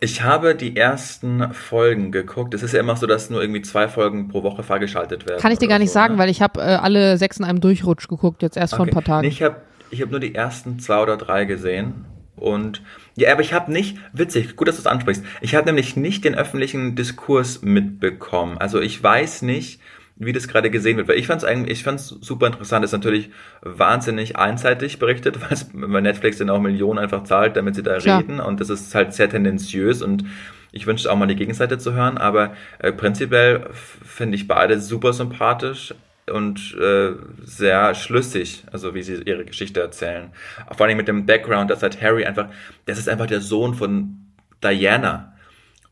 Ich habe die ersten Folgen geguckt. Es ist ja immer so, dass nur irgendwie zwei Folgen pro Woche freigeschaltet werden. Kann ich dir gar nicht so, sagen, ne? weil ich habe äh, alle sechs in einem Durchrutsch geguckt, jetzt erst okay. vor ein paar Tagen. Nee, ich habe ich hab nur die ersten zwei oder drei gesehen. Und ja, aber ich habe nicht, witzig, gut, dass du es ansprichst, ich habe nämlich nicht den öffentlichen Diskurs mitbekommen. Also ich weiß nicht, wie das gerade gesehen wird. Weil ich fand es eigentlich, ich fand es super interessant. Ist natürlich wahnsinnig einseitig berichtet, weil Netflix dann auch Millionen einfach zahlt, damit sie da Klar. reden. Und das ist halt sehr tendenziös und ich wünschte auch mal die Gegenseite zu hören. Aber äh, prinzipiell finde ich beide super sympathisch und äh, sehr schlüssig, also wie sie ihre Geschichte erzählen. Vor allem mit dem Background, dass halt Harry einfach, das ist einfach der Sohn von Diana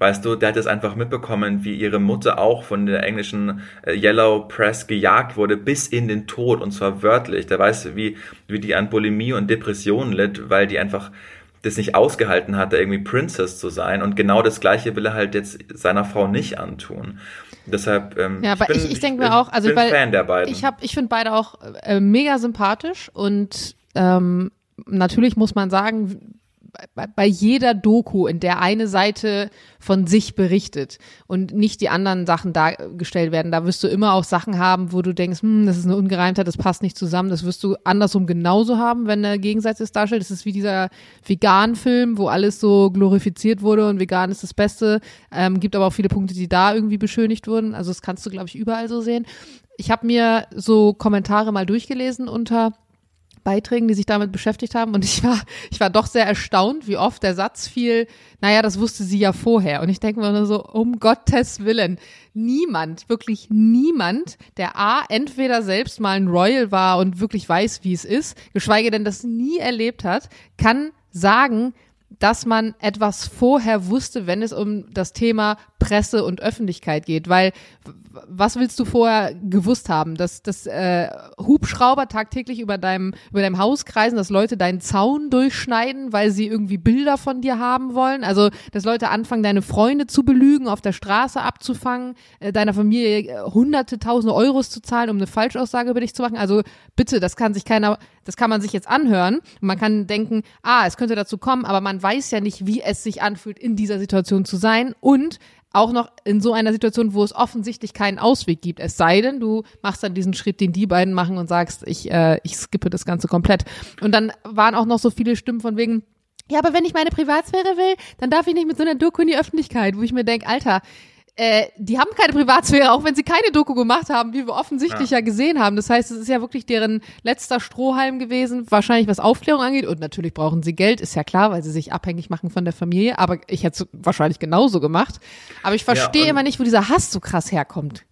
Weißt du, der hat es einfach mitbekommen, wie ihre Mutter auch von der englischen äh, Yellow Press gejagt wurde bis in den Tod und zwar wörtlich. Der weiß, wie, wie die an Bulimie und Depressionen litt, weil die einfach das nicht ausgehalten hatte, irgendwie Princess zu sein. Und genau das Gleiche will er halt jetzt seiner Frau nicht antun. Deshalb, ähm, ja, aber ich, bin, ich, ich denke mir auch, also bin weil Fan der beiden. Ich, hab, ich finde beide auch äh, mega sympathisch und ähm, natürlich muss man sagen, bei, jeder Doku, in der eine Seite von sich berichtet und nicht die anderen Sachen dargestellt werden, da wirst du immer auch Sachen haben, wo du denkst, hm, das ist eine Ungereimtheit, das passt nicht zusammen. Das wirst du andersrum genauso haben, wenn der Gegensatz es darstellt. Das ist wie dieser Vegan-Film, wo alles so glorifiziert wurde und vegan ist das Beste. Ähm, gibt aber auch viele Punkte, die da irgendwie beschönigt wurden. Also das kannst du, glaube ich, überall so sehen. Ich habe mir so Kommentare mal durchgelesen unter Beiträgen, die sich damit beschäftigt haben. Und ich war, ich war doch sehr erstaunt, wie oft der Satz fiel, naja, das wusste sie ja vorher. Und ich denke mir nur so, um Gottes Willen, niemand, wirklich niemand, der A, entweder selbst mal ein Royal war und wirklich weiß, wie es ist, geschweige denn das nie erlebt hat, kann sagen, dass man etwas vorher wusste, wenn es um das Thema Presse und Öffentlichkeit geht, weil was willst du vorher gewusst haben, dass dass äh, Hubschrauber tagtäglich über deinem über deinem Haus kreisen, dass Leute deinen Zaun durchschneiden, weil sie irgendwie Bilder von dir haben wollen, also dass Leute anfangen, deine Freunde zu belügen, auf der Straße abzufangen, äh, deiner Familie äh, hunderte, tausende Euros zu zahlen, um eine Falschaussage über dich zu machen. Also bitte, das kann sich keiner, das kann man sich jetzt anhören. Und man kann denken, ah, es könnte dazu kommen, aber man weiß ja nicht, wie es sich anfühlt, in dieser Situation zu sein. Und auch noch in so einer Situation, wo es offensichtlich keinen Ausweg gibt. Es sei denn, du machst dann diesen Schritt, den die beiden machen und sagst, ich, äh, ich skippe das Ganze komplett. Und dann waren auch noch so viele Stimmen von wegen, ja, aber wenn ich meine Privatsphäre will, dann darf ich nicht mit so einer Doku in die Öffentlichkeit, wo ich mir denke, Alter, äh, die haben keine Privatsphäre, auch wenn sie keine Doku gemacht haben, wie wir offensichtlich ja. ja. gesehen haben. Das heißt, es ist ja wirklich deren letzter Strohhalm gewesen, wahrscheinlich was Aufklärung angeht. Und natürlich brauchen sie Geld, ist ja klar, weil sie sich abhängig machen von der Familie. Aber ich hätte es wahrscheinlich genauso gemacht. Aber ich verstehe ja, immer nicht, wo dieser Hass so krass herkommt.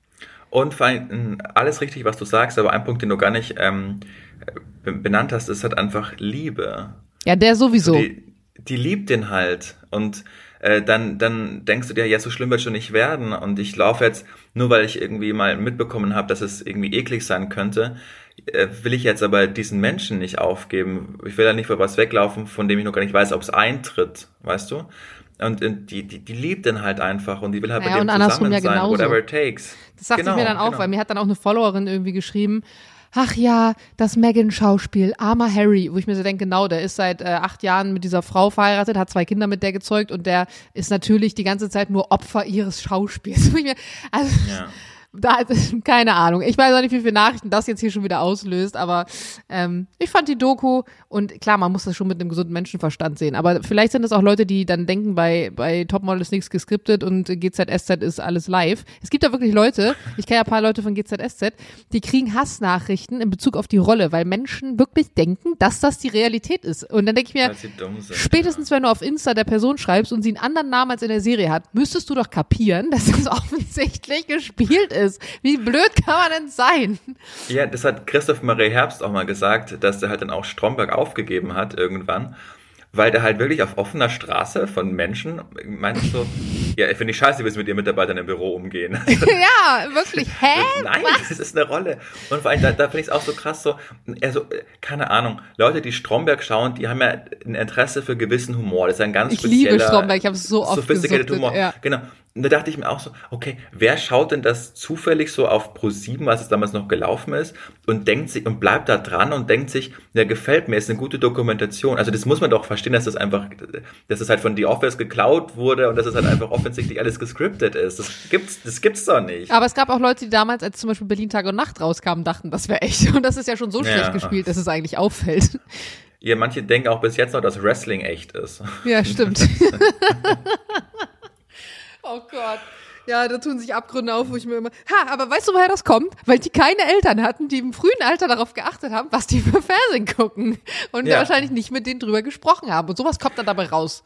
Und vor allem alles richtig, was du sagst, aber ein Punkt, den du gar nicht ähm, benannt hast, ist halt einfach Liebe. Ja, der sowieso. Die, die liebt den halt. Und äh, dann, dann denkst du dir, ja, so schlimm wird schon nicht werden. Und ich laufe jetzt, nur weil ich irgendwie mal mitbekommen habe, dass es irgendwie eklig sein könnte, äh, will ich jetzt aber diesen Menschen nicht aufgeben. Ich will ja nicht vor was weglaufen, von dem ich noch gar nicht weiß, ob es eintritt, weißt du? Und die, die, die liebt den halt einfach und die will halt naja, mit dem zusammen ja sein, genauso. whatever it takes. Das sagte genau, ich mir dann auch, genau. weil mir hat dann auch eine Followerin irgendwie geschrieben, ach ja, das Megan-Schauspiel, armer Harry, wo ich mir so denke, genau, der ist seit äh, acht Jahren mit dieser Frau verheiratet, hat zwei Kinder mit der gezeugt und der ist natürlich die ganze Zeit nur Opfer ihres Schauspiels. also, ja da, keine Ahnung. Ich weiß auch nicht, wie viele Nachrichten das jetzt hier schon wieder auslöst, aber ähm, ich fand die Doku und klar, man muss das schon mit einem gesunden Menschenverstand sehen. Aber vielleicht sind das auch Leute, die dann denken, bei, bei Topmodel ist nichts geskriptet und GZSZ ist alles live. Es gibt da wirklich Leute, ich kenne ja ein paar Leute von GZSZ, die kriegen Hassnachrichten in Bezug auf die Rolle, weil Menschen wirklich denken, dass das die Realität ist. Und dann denke ich mir, sind, spätestens ja. wenn du auf Insta der Person schreibst und sie einen anderen Namen als in der Serie hat, müsstest du doch kapieren, dass das offensichtlich gespielt ist ist. Wie blöd kann man denn sein? Ja, das hat Christoph Marie Herbst auch mal gesagt, dass er halt dann auch Stromberg aufgegeben hat irgendwann weil der halt wirklich auf offener Straße von Menschen meinte so, ja, ich finde ich scheiße, wie sie mit ihren Mitarbeitern im Büro umgehen. ja, wirklich, hä? Nein, Was? das ist eine Rolle. Und vor allem, da, da finde ich es auch so krass, so, also, keine Ahnung, Leute, die Stromberg schauen, die haben ja ein Interesse für gewissen Humor. Das ist ein ganz ich spezieller, liebe Stromberg, ich habe so oft sophisticated Humor. Ja. Genau. Und da dachte ich mir auch so, okay, wer schaut denn das zufällig so auf Pro7, was es damals noch gelaufen ist, und denkt sich und bleibt da dran und denkt sich, der gefällt mir, ist eine gute Dokumentation. Also das muss man doch verstehen, dass das einfach, dass es halt von The Office geklaut wurde und dass es halt einfach offensichtlich alles gescriptet ist. Das gibt's, das gibt's doch nicht. Aber es gab auch Leute, die damals, als zum Beispiel Berlin Tag und Nacht rauskamen, dachten, das wäre echt. Und das ist ja schon so schlecht ja. gespielt, dass es eigentlich auffällt. Ja, manche denken auch bis jetzt noch, dass Wrestling echt ist. Ja, stimmt. Oh Gott. Ja, da tun sich Abgründe auf, wo ich mir immer. Ha, aber weißt du, woher das kommt? Weil die keine Eltern hatten, die im frühen Alter darauf geachtet haben, was die für Fernsehen gucken. Und ja. wahrscheinlich nicht mit denen drüber gesprochen haben. Und sowas kommt dann dabei raus.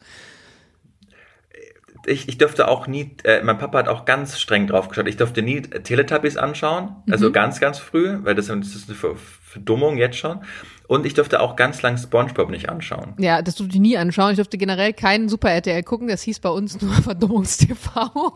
Ich, ich dürfte auch nie, äh, mein Papa hat auch ganz streng drauf geschaut, ich durfte nie Teletubbies anschauen, also mhm. ganz, ganz früh, weil das, das ist für, Verdummung jetzt schon. Und ich durfte auch ganz lang SpongeBob nicht anschauen. Ja, das durfte ich nie anschauen. Ich durfte generell keinen Super RTL gucken. Das hieß bei uns nur Verdummungstv.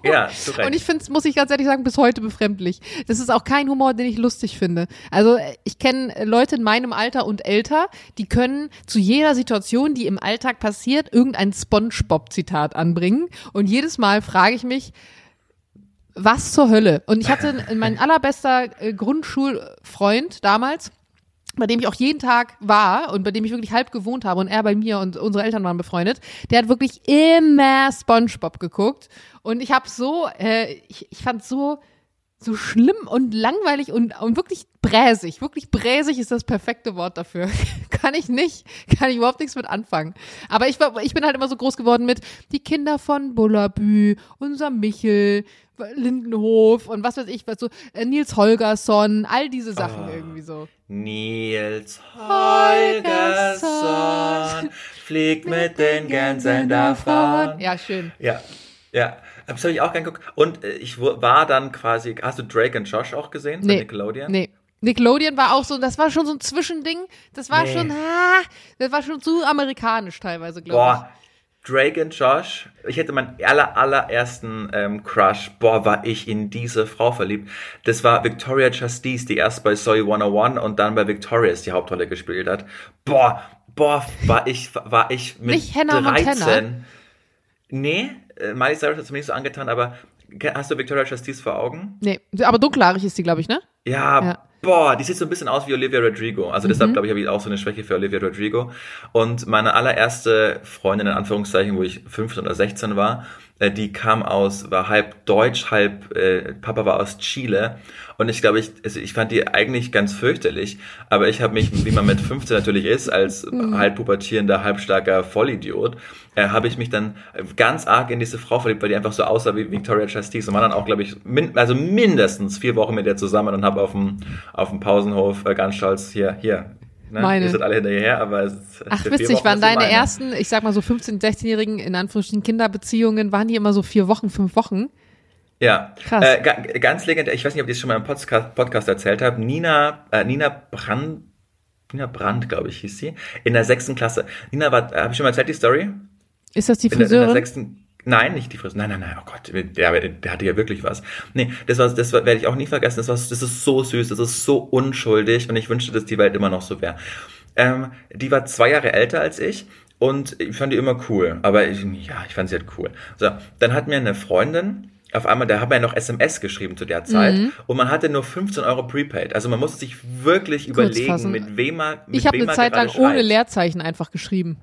Ja, zu Recht. Und ich finde es, muss ich ganz ehrlich sagen, bis heute befremdlich. Das ist auch kein Humor, den ich lustig finde. Also ich kenne Leute in meinem Alter und älter, die können zu jeder Situation, die im Alltag passiert, irgendein SpongeBob-Zitat anbringen. Und jedes Mal frage ich mich, was zur Hölle? Und ich hatte mein allerbester äh, Grundschulfreund damals, bei dem ich auch jeden Tag war und bei dem ich wirklich halb gewohnt habe und er bei mir und unsere Eltern waren befreundet, der hat wirklich immer SpongeBob geguckt. Und ich habe so, äh, ich, ich fand so so schlimm und langweilig und, und wirklich bräsig. Wirklich bräsig ist das perfekte Wort dafür. kann ich nicht, kann ich überhaupt nichts mit anfangen. Aber ich, war, ich bin halt immer so groß geworden mit die Kinder von Bullabü, unser Michel, Lindenhof und was weiß ich, was so, äh, Nils Holgersson, all diese Sachen Ah. irgendwie so. Nils Holgersson Holgersson fliegt mit den Gänsen davon. Ja, schön. Ja, ja. Das habe ich auch gern geguckt. Und äh, ich war dann quasi, hast du Drake und Josh auch gesehen? Nee, Nickelodeon? nee. Nickelodeon war auch so, das war schon so ein Zwischending. Das war Nee. schon, ah, das war schon zu amerikanisch teilweise, glaube ich. Boah, Drake und Josh. Ich hätte meinen aller, allerersten ähm, Crush. Boah, war ich in diese Frau verliebt. Das war Victoria Justice, die erst bei Soy 101 und dann bei Victorious die Hauptrolle gespielt hat. Boah, boah, war ich, war ich mit Nicht Hannah 13. Montana? Nee, Miley Cyrus hat es mir nicht so angetan, aber hast du Victoria Justice vor Augen? Nee, aber dunkelhaarig ist die, glaube ich, ne? Ja, Ja. Mhm. boah, die sieht so ein bisschen aus wie Olivia Rodrigo. Also deshalb glaube ich, habe ich auch so eine Schwäche für Olivia Rodrigo. Und meine allererste Freundin, in Anführungszeichen, wo ich 15 oder 16 war, äh, die kam aus, war halb deutsch, halb, äh, Papa war aus Chile. Und ich glaube, ich, also ich fand die eigentlich ganz fürchterlich. Aber ich habe mich, wie man mit 15 natürlich ist, als Mhm. halb pubertierender, halbstarker Vollidiot, äh, habe ich mich dann ganz arg in diese Frau verliebt, weil die einfach so aussah wie Victoria Justice. Und war dann auch, glaube ich, min also mindestens vier Wochen mit der zusammen und habe auf dem, auf dem Pausenhof äh, ganz stolz hier, hier. Ne? Meine. Ihr seid alle hinterher, aber es es Ach, witzig, waren ist deine meine. ersten, ich sag mal so 15-, 16-jährigen, in Anführungsstrichen Kinderbeziehungen, waren die immer so vier Wochen, fünf Wochen? Ja, Krass. Äh, ga, ganz legendär, ich weiß nicht, ob ich das schon mal im Podcast, Podcast erzählt habe, Nina, äh, Nina Brand, Nina Brandt, glaube ich, hieß sie, in der sechsten Klasse. Nina war, äh, habe ich schon mal erzählt, die Story? Ist das die In der, in der Friseurin? sechsten, nein, nicht die Friseurin, nein, nein, nein, oh Gott, der, der hatte ja wirklich was. Nee, das war, das war, werde ich auch nie vergessen, das war, das ist so süß, das ist so unschuldig und ich wünschte, dass die Welt immer noch so wäre. Ähm, die war zwei Jahre älter als ich und ich fand die immer cool, aber ich, ja, ich fand sie halt cool. So, dann hat mir eine Freundin, auf einmal, da haben wir ja noch SMS geschrieben zu der Zeit Mhm. und man hatte nur 15 Euro Prepaid. Also man musste sich wirklich überlegen, fassen. mit wem man mit Ich habe eine Zeit lang gerade ohne schreibt. Leerzeichen einfach geschrieben.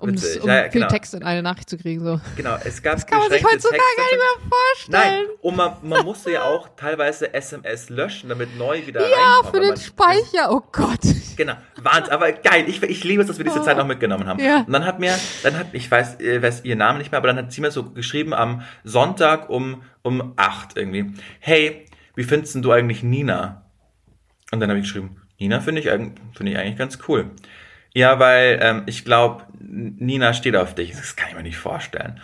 Um, das, um Ja, ja, viel genau. Text in eine Nachricht zu kriegen. So. Genau, es gab Das kann man sich heutzutage gar nicht mehr vorstellen. Nein, und man, man musste ja auch teilweise SMS löschen, damit neu wieder Ja, reinkommt. für den Speicher, oh Gott. Genau, Wahnsinn, aber geil. Ich, ich liebe es, dass wir diese Zeit noch mitgenommen haben. Ja. Und dann hat mir, dann hat, ich weiß, äh, weiß ihr Name nicht mehr, aber dann hat sie mir so geschrieben am Sonntag um, um acht irgendwie. Hey, wie findest du eigentlich Nina? Und dann habe ich geschrieben, Nina finde ich, finde ich eigentlich ganz cool. Ja, weil ähm, ich glaube, Nina steht auf dich. Das kann ich mir nicht vorstellen.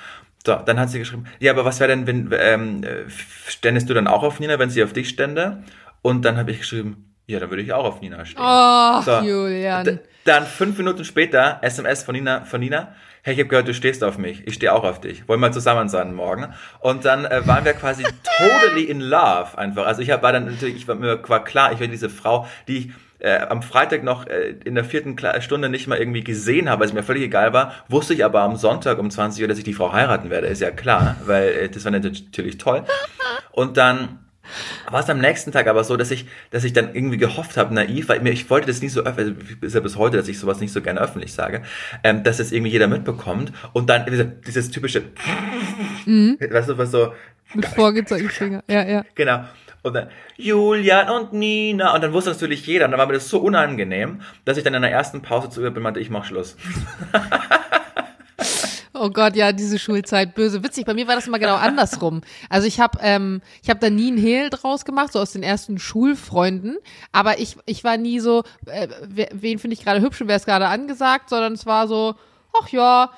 So, dann hat sie geschrieben, ja, aber was wäre denn, wenn, ähm, äh, ständest du dann auch auf Nina, wenn sie auf dich stände? Und dann habe ich geschrieben, ja, dann würde ich auch auf Nina stehen. Oh, So, Julian. Dann fünf Minuten später SMS von Nina, von Nina. Hey, ich habe gehört, du stehst auf mich. Ich stehe auch auf dich. Wollen wir zusammen sein morgen? Und dann äh, waren wir quasi totally in love einfach. Also ich hab, war dann natürlich, ich war mir war klar, ich werde diese Frau, die ich äh, am Freitag noch äh, in der vierten Stunde nicht mal irgendwie gesehen habe, weil es mir völlig egal war, wusste ich aber am Sonntag um 20 Uhr, dass ich die Frau heiraten werde. Ist ja klar, weil äh, das war natürlich toll. Und dann war es am nächsten Tag aber so, dass ich, dass ich dann irgendwie gehofft habe, naiv, weil mir, ich wollte das nicht so öffentlich, also ist ja bis heute, dass ich sowas nicht so gerne öffentlich sage, ähm, dass das irgendwie jeder mitbekommt und dann dieses typische, weißt du, was so, Mit vorgezeigten Finger. Ja, ja. genau. Und dann Julian und Nina und dann wusste natürlich jeder und dann war mir das so unangenehm, dass ich dann in der ersten Pause zu ihr bin meinte, ich mach Schluss. Oh Gott, ja, diese Schulzeit, böse. Witzig, bei mir war das immer genau andersrum. Also ich habe ähm, ich hab da nie einen Hehl draus gemacht, so aus den ersten Schulfreunden. Aber ich, ich war nie so, äh, wen finde ich gerade hübsch und wer ist gerade angesagt, sondern es war so, ach ja,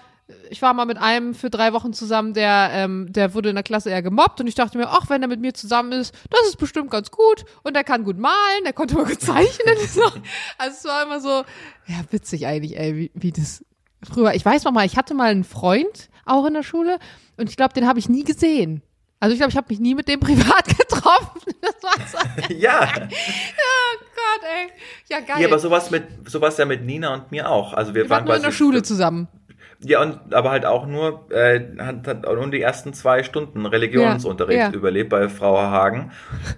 ich war mal mit einem für drei Wochen zusammen, der, ähm, der wurde in der Klasse eher gemobbt und ich dachte mir, ach, wenn er mit mir zusammen ist, das ist bestimmt ganz gut und der kann gut malen, der konnte mal gut zeichnen. so. Also es war immer so, ja, witzig eigentlich, ey, wie, wie das früher. Ich weiß noch mal, ich hatte mal einen Freund auch in der Schule und ich glaube, den habe ich nie gesehen. Also ich glaube, ich habe mich nie mit dem privat getroffen. Das war so. Ja. oh Gott, ey. Ja, geil. Ja, aber sowas mit sowas ja mit Nina und mir auch. Also wir, wir waren nur in der Schule zusammen. Ja, und aber halt auch nur, äh, hat, hat nur die ersten zwei Stunden Religionsunterricht Ja, ja. überlebt bei Frau Hagen.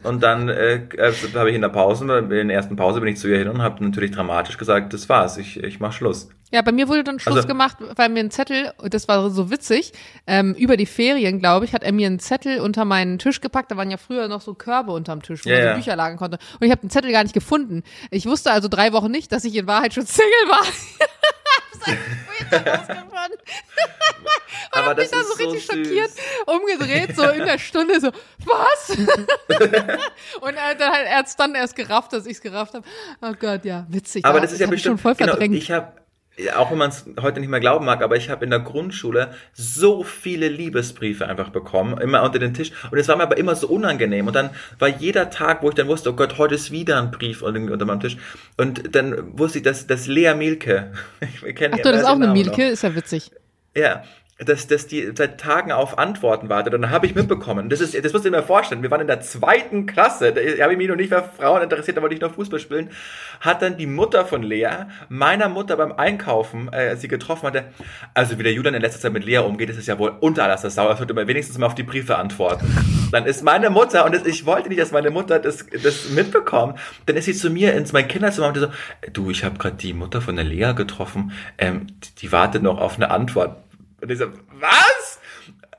Und dann äh, äh, habe ich in der Pause, in der ersten Pause bin ich zu ihr hin und habe natürlich dramatisch gesagt, das war's, ich, ich mach Schluss. Ja, bei mir wurde dann Schluss Also- gemacht, weil mir ein Zettel, und das war so witzig, ähm, über die Ferien, glaube ich, hat er mir einen Zettel unter meinen Tisch gepackt. Da waren ja früher noch so Körbe unterm Tisch, wo Ja, man so. Bücher lagern konnte. Und ich habe den Zettel gar nicht gefunden. Ich wusste also drei Wochen nicht, dass ich in Wahrheit schon Single war. Ich hab's erst später rausgefunden. Aber bin das da so richtig so schockiert, umgedreht, so in der Stunde, so, was? und er, dann hat er hat's dann erst gerafft, dass ich's gerafft habe. Oh Gott, ja, witzig. Aber das ist ja hab ich schon bestimmt, voll genau, verdrängt. ich habe, auch wenn man es heute nicht mehr glauben mag, aber ich habe in der Grundschule so viele Liebesbriefe einfach bekommen, immer unter den Tisch. Und es war mir aber immer so unangenehm. Und dann war jeder Tag, wo ich dann wusste, oh Gott, heute ist wieder ein Brief unter, meinem Tisch. Und dann wusste ich, dass, dass Lea Milke, ich kenne Ach du, das ist auch eine Mielke, ist ja witzig. Ja, dass, dass die seit Tagen auf Antworten wartet. Und dann habe ich mitbekommen, das ist, das musst du dir mal vorstellen, wir waren in der zweiten Klasse, da habe ich mich noch nicht für Frauen interessiert, da wollte ich noch Fußball spielen, hat dann die Mutter von Lea, meiner Mutter beim Einkaufen, äh, sie getroffen hatte, also wie der Julian in letzter Zeit mit Lea umgeht, ist ja wohl unter alles das Sauer, es wird immer wenigstens mal auf die Briefe antworten. Dann ist meine Mutter, und das, ich wollte nicht, dass meine Mutter das, das mitbekommt, dann ist sie zu mir ins mein Kinderzimmer und so, du, ich habe gerade die Mutter von der Lea getroffen, ähm, die, die wartet noch auf eine Antwort. Und ich so, was?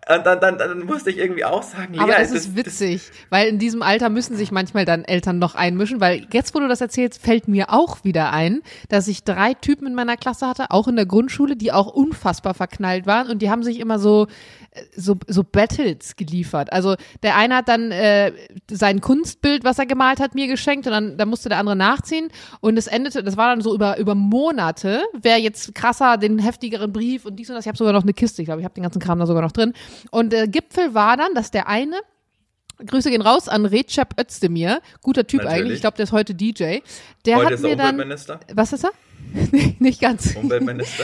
Und dann, dann, dann musste ich irgendwie auch sagen, Aber Lea, das ist witzig, weil in diesem Alter müssen sich manchmal dann Eltern noch einmischen, weil jetzt, wo du das erzählst, fällt mir auch wieder ein, dass ich drei Typen in meiner Klasse hatte, auch in der Grundschule, die auch unfassbar verknallt waren und die haben sich immer so so, so Battles geliefert. Also der eine hat dann äh, sein Kunstbild, was er gemalt hat, mir geschenkt und dann, dann musste der andere nachziehen und es endete, das war dann so über, über Monate, wer jetzt krasser den heftigeren Brief und dies und das. Ich habe sogar noch eine Kiste, ich glaube, ich habe den ganzen Kram da sogar noch drin. Und der Gipfel war dann, dass der eine Grüße gehen raus an Recep Özdemir. Guter Typ Natürlich. eigentlich. Ich glaube, der ist heute DJ. Der Heute hat mir dann. Was ist er? nee, nicht ganz. Umweltminister.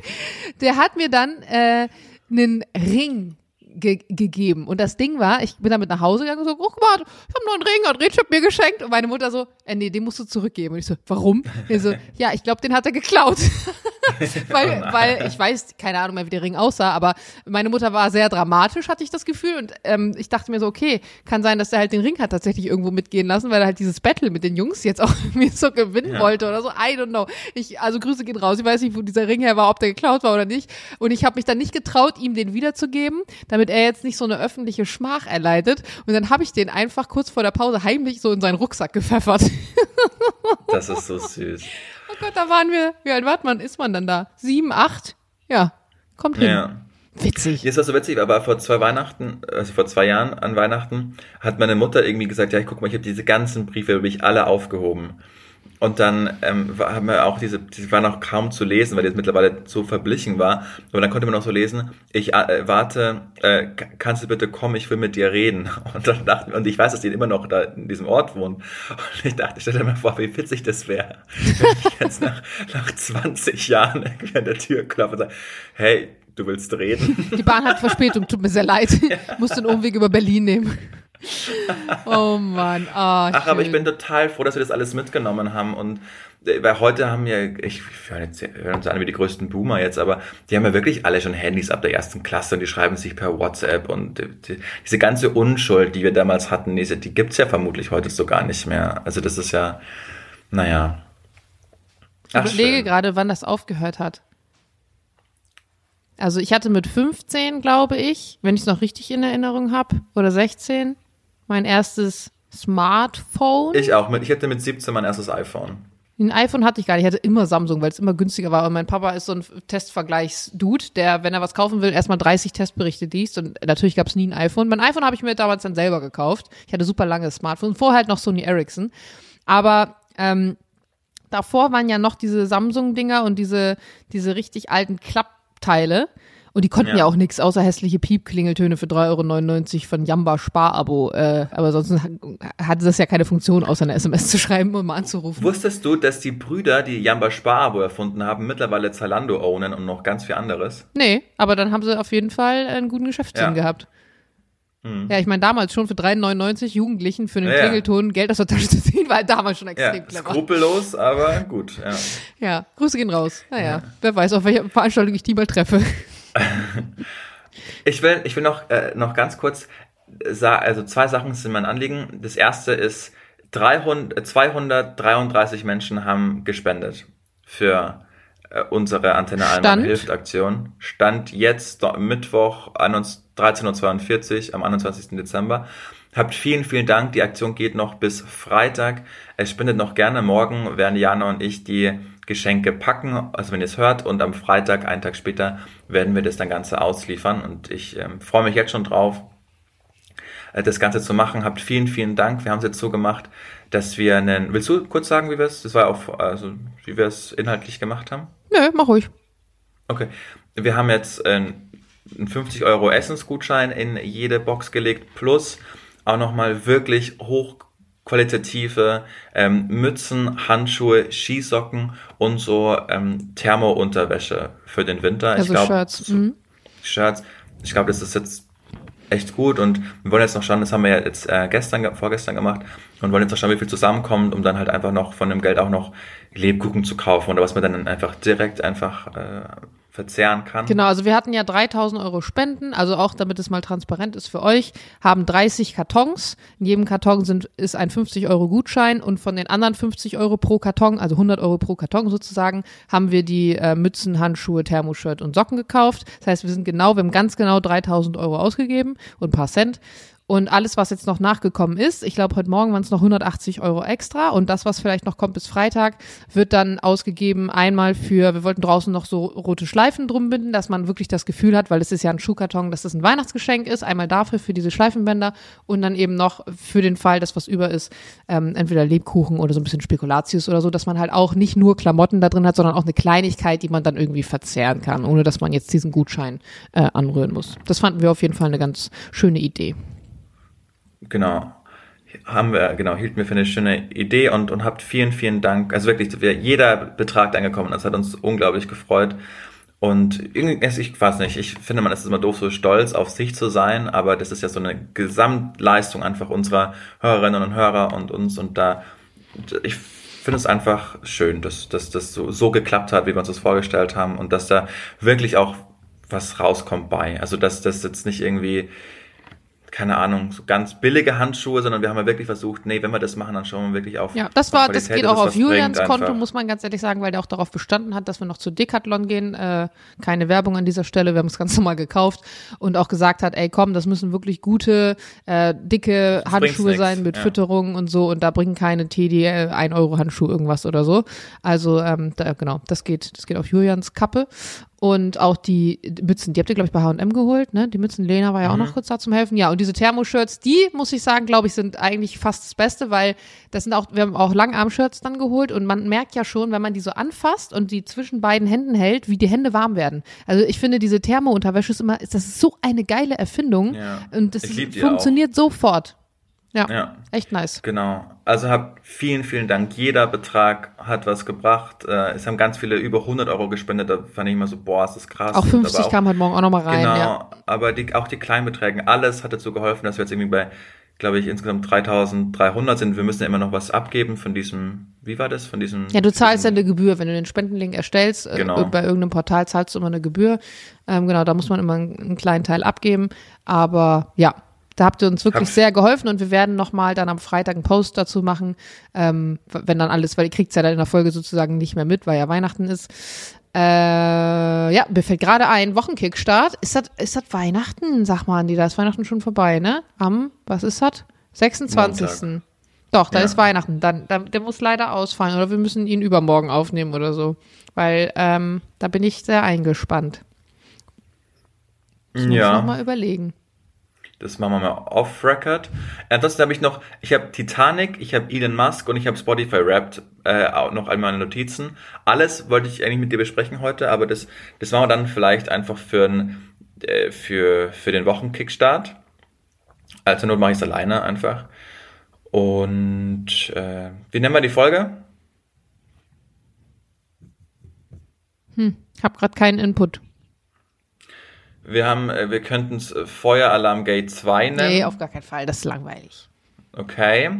Der hat mir dann äh, einen Ring ge gegeben. Und das Ding war, ich bin damit nach Hause gegangen und so, oh, guck mal, ich habe noch einen Ring, hat Recep mir geschenkt. Und meine Mutter so, äh, nee, den musst du zurückgeben. Und ich so, warum? Er so, ja, ich glaube, den hat er geklaut. weil, weil ich weiß, keine Ahnung mehr, wie der Ring aussah, aber meine Mutter war sehr dramatisch, hatte ich das Gefühl. Und ähm, ich dachte mir so, okay, kann sein, dass der halt den Ring hat tatsächlich irgendwo mitgehen lassen, weil er halt dieses Battle mit den Jungs jetzt auch irgendwie so gewinnen Ja. wollte oder so. I don't know. Ich, also Grüße gehen raus. Ich weiß nicht, wo dieser Ring her war, ob der geklaut war oder nicht. Und ich habe mich dann nicht getraut, ihm den wiederzugeben, damit er jetzt nicht so eine öffentliche Schmach erleidet. Und dann habe ich den einfach kurz vor der Pause heimlich so in seinen Rucksack gepfeffert. Das ist so süß. Oh Gott, da waren wir. Wie alt war man? Ist man dann da? Sieben, acht? Ja, kommt hin. Ja. Witzig. Hier ist das so witzig, aber vor zwei Weihnachten, also vor zwei Jahren an Weihnachten, hat meine Mutter irgendwie gesagt, ja, ich guck mal, ich habe diese ganzen Briefe, habe ich alle aufgehoben. Und dann ähm, war- haben wir auch diese, die waren auch kaum zu lesen, weil die jetzt mittlerweile so verblichen war. Aber dann konnte man noch so lesen, ich äh, warte, äh, kannst du bitte kommen, ich will mit dir reden. Und dann dachte und ich weiß, dass die immer noch da in diesem Ort wohnt. Und ich dachte, stell dir mal vor, wie witzig das wäre, wenn ich jetzt nach, nach 20 Jahren irgendwie an der Tür klopfe und sage, hey, du willst reden? Die Bahn hat Verspätung, tut mir sehr leid. Ich musste einen Umweg über Berlin nehmen. Oh Mann. Ah, Ach, aber ich schön. bin total froh, dass wir das alles mitgenommen haben und äh, weil heute haben wir, ich jetzt, hören uns an wie die größten Boomer jetzt, aber die haben ja wirklich alle schon Handys ab der ersten Klasse und die schreiben sich per WhatsApp und die, die, diese ganze Unschuld, die wir damals hatten, diese, die gibt's ja vermutlich heute so gar nicht mehr. Also das ist ja, naja. Ich überlege gerade, wann das aufgehört hat. Also ich hatte mit 15, glaube ich, wenn ich es noch richtig in Erinnerung habe, oder 16, mein erstes Smartphone. Ich auch. Mit, ich hatte mit 17 mein erstes iPhone. Ein iPhone hatte ich gar nicht. Ich hatte immer Samsung, weil es immer günstiger war. Und mein Papa ist so ein Testvergleichsdude, der, wenn er was kaufen will, erstmal 30 Testberichte liest. Und natürlich gab es nie ein iPhone. Mein iPhone habe ich mir damals dann selber gekauft. Ich hatte super lange Smartphone. Vorher halt noch Sony Ericsson. Aber ähm, davor waren ja noch diese Samsung-Dinger und diese, diese richtig alten Klapp Teile. Und die konnten ja, Ja. auch nichts außer hässliche Piep-Klingeltöne für 3,99 Euro von Jamba Sparabo. Äh, aber sonst ha- hatte das ja keine Funktion, außer eine SMS zu schreiben und mal anzurufen. Wusstest du, dass die Brüder, die Jamba Sparabo erfunden haben, mittlerweile Zalando ownen und noch ganz viel anderes? Nee, aber dann haben sie auf jeden Fall einen guten Geschäftssinn Ja. Mhm. gehabt. Ja, ich meine, damals schon für 3,99 Jugendlichen für einen Ja, ja. Klingelton Geld aus der Tasche zu ziehen, war halt damals schon Ja, extrem clever. skrupellos, aber gut. Ja. Ja, Grüße gehen raus. Naja, wer weiß, auf welcher Veranstaltung ich die mal treffe. Ich will, ich will noch, äh, noch ganz kurz sagen, also zwei Sachen sind mein Anliegen. Das erste ist, 300, 233 Menschen haben gespendet für äh, unsere Antenne Stand? hilft Aktion. Stand jetzt Mittwoch 21 13.42 Uhr am 21. Dezember. Habt vielen, vielen Dank. Die Aktion geht noch bis Freitag. Es spendet noch gerne. Morgen werden Jana und ich die Geschenke packen, also wenn ihr es hört. Und am Freitag, einen Tag später, werden wir das dann Ganze ausliefern. Und ich ähm, freue mich jetzt schon drauf, äh, das Ganze zu machen. Habt vielen, vielen Dank. Wir haben es jetzt so gemacht, dass wir einen. Willst du kurz sagen, wie wir es? Das war auch, also wie wir es inhaltlich gemacht haben? Nö, mach ruhig. Okay. Wir haben jetzt äh, einen 50 Euro Essensgutschein in jede Box gelegt, plus auch nochmal wirklich hochqualitative ähm, Mützen, Handschuhe, Skisocken und so ähm, Thermounterwäsche für den Winter. Also glaub, Shirts. Mhm. Shirts. Ich glaube, das ist jetzt echt gut und wir wollen jetzt noch schauen, das haben wir ja jetzt äh, gestern, ge- vorgestern gemacht und wollen jetzt noch schauen, wie viel zusammenkommt, um dann halt einfach noch von dem Geld auch noch Lebkuchen zu kaufen oder was man dann einfach direkt einfach äh, verzehren kann. Genau, also wir hatten ja 3000 Euro Spenden, also auch damit es mal transparent ist für euch, haben 30 Kartons. In jedem Karton sind, ist ein 50 Euro Gutschein und von den anderen 50 Euro pro Karton, also 100 Euro pro Karton sozusagen, haben wir die äh, Mützen, Handschuhe, Thermoshirt und Socken gekauft. Das heißt, wir sind genau, wir haben ganz genau 3000 Euro ausgegeben und ein paar Cent. Und alles, was jetzt noch nachgekommen ist, ich glaube, heute Morgen waren es noch 180 Euro extra. Und das, was vielleicht noch kommt bis Freitag, wird dann ausgegeben einmal für, wir wollten draußen noch so rote Schleifen drum binden, dass man wirklich das Gefühl hat, weil es ist ja ein Schuhkarton, dass es ein Weihnachtsgeschenk ist. Einmal dafür, für diese Schleifenbänder und dann eben noch für den Fall, dass was über ist, ähm, entweder Lebkuchen oder so ein bisschen Spekulatius oder so, dass man halt auch nicht nur Klamotten da drin hat, sondern auch eine Kleinigkeit, die man dann irgendwie verzehren kann, ohne dass man jetzt diesen Gutschein äh, anrühren muss. Das fanden wir auf jeden Fall eine ganz schöne Idee. Genau. Haben wir, genau, hielten wir für eine schöne Idee und, und habt vielen, vielen Dank. Also wirklich, wir, jeder Betrag, der angekommen ist, hat uns unglaublich gefreut. Und irgendwie, also ich weiß nicht, ich finde, man ist immer doof, so stolz auf sich zu sein, aber das ist ja so eine Gesamtleistung einfach unserer Hörerinnen und Hörer und uns und da, ich finde es einfach schön, dass, dass das so, so geklappt hat, wie wir uns das vorgestellt haben und dass da wirklich auch was rauskommt bei. Also, dass das jetzt nicht irgendwie, keine Ahnung, so ganz billige Handschuhe, sondern wir haben ja wirklich versucht, nee, wenn wir das machen, dann schauen wir wirklich auf. Ja, das auf war, das Qualität, geht dass auch auf Julians Konto, einfach. muss man ganz ehrlich sagen, weil der auch darauf bestanden hat, dass wir noch zu Decathlon gehen. Äh, keine Werbung an dieser Stelle, wir haben es ganz normal gekauft und auch gesagt hat, ey komm, das müssen wirklich gute, äh, dicke Das Handschuhe sein mit ja. Fütterung und so und da bringen keine Teddy äh, 1 Euro Handschuh irgendwas oder so. Also ähm, da, genau, das geht, das geht auf Julians Kappe. Und auch die Mützen, die habt ihr, glaube ich, bei H&M geholt, ne? Die Mützen, Lena war ja auch Mhm. noch kurz da zum Helfen. Ja, und diese Thermoshirts, die, muss ich sagen, glaube ich, sind eigentlich fast das Beste, weil das sind auch, wir haben auch Langarm-Shirts dann geholt und man merkt ja schon, wenn man die so anfasst und die zwischen beiden Händen hält, wie die Hände warm werden. Also ich finde, diese Thermo-Unterwäsche ist immer, das ist so eine geile Erfindung Ja. und das funktioniert sofort. Ja, Ja. echt nice. Genau. Also habt vielen, vielen Dank. Jeder Betrag hat was gebracht. Äh, Es haben ganz viele über 100 Euro gespendet. Da fand ich immer so, boah, ist das krass. Auch Und 50 aber auch, kam heute Morgen auch nochmal rein, Genau. ja. Aber die, auch die Kleinbeträge, alles hat dazu geholfen, dass wir jetzt irgendwie bei, glaube ich, insgesamt 3300 sind. Wir müssen ja immer noch was abgeben von diesem, wie war das? Von diesem. Ja, du zahlst ja eine Gebühr, wenn du den Spendenlink erstellst, äh, Genau. bei irgendeinem Portal zahlst du immer eine Gebühr. Ähm, genau, da muss man immer einen kleinen Teil abgeben. Aber ja, da habt ihr uns wirklich sehr geholfen und wir werden nochmal dann am Freitag einen Post dazu machen, ähm, wenn dann alles, weil ihr kriegt ja dann in der Folge sozusagen nicht mehr mit, weil ja Weihnachten ist. Äh, ja, mir fällt gerade ein, Wochenkickstart. Ist das, ist das Weihnachten? Sag mal, Andi, da ist Weihnachten schon vorbei, ne? Am, was ist das? 26. Montag. Doch, da Ja. ist Weihnachten. Dann, da, der muss leider ausfallen oder wir müssen ihn übermorgen aufnehmen oder so. Weil ähm, da bin ich sehr eingespannt. Das muss ich Ja. nochmal überlegen. Das machen wir mal off-Record. Ansonsten habe ich noch, ich habe Titanic, ich habe Elon Musk und ich habe Spotify Wrapped, äh, auch noch all meine Notizen. Alles wollte ich eigentlich mit dir besprechen heute, aber das, das machen wir dann vielleicht einfach für, ein, äh, für, für den Wochenkickstart. Also nur mache ich es alleine einfach. Und äh, wie nennen wir die Folge? Hm, hab gerade keinen Input. Wir haben, äh, wir könnten es Feueralarm Gate 2 nennen. Nee, auf gar keinen Fall, das ist langweilig. Okay.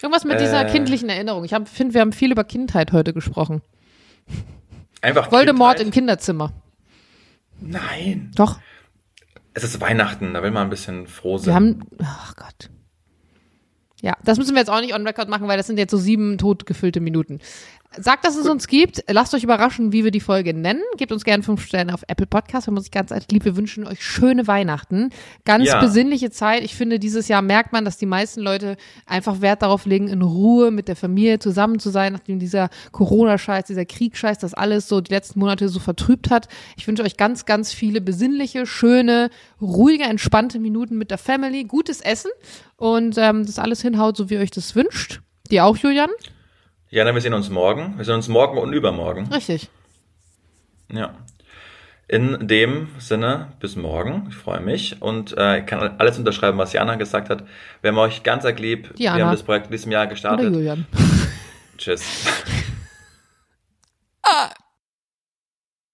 Irgendwas mit dieser Äh. kindlichen Erinnerung. Ich finde, wir haben viel über Kindheit heute gesprochen. Einfach Voldemort im Kindheit. Kinderzimmer. Nein. Doch, Es ist Weihnachten, da will man ein bisschen froh sein. wir haben, ach Gott. Ja, das müssen wir jetzt auch nicht on record machen, weil das sind jetzt so sieben totgefüllte Minuten. Sagt, dass es uns gibt. Lasst euch überraschen, wie wir die Folge nennen. Gebt uns gerne fünf Sterne auf Apple Podcast. Wir haben uns ganz lieb. Wir wünschen euch schöne Weihnachten. Ganz Ja. besinnliche Zeit. Ich finde, dieses Jahr merkt man, dass die meisten Leute einfach Wert darauf legen, in Ruhe mit der Familie zusammen zu sein, nachdem dieser Corona-Scheiß, dieser Kriegsscheiß, das alles so die letzten Monate so vertrübt hat. Ich wünsche euch ganz, ganz viele besinnliche, schöne, ruhige, entspannte Minuten mit der Family, gutes Essen und ähm, das alles hinhaut, so wie ihr euch das wünscht. Dir auch, Julian? Jana, wir sehen uns morgen. Wir sehen uns morgen und übermorgen. Richtig. Ja. In dem Sinne, bis morgen. Ich freue mich und äh, kann alles unterschreiben, was Jana gesagt hat. Wir haben euch ganz arg lieb. Diana. Wir haben das Projekt in diesem Jahr gestartet. Oder Julian. Tschüss. ah.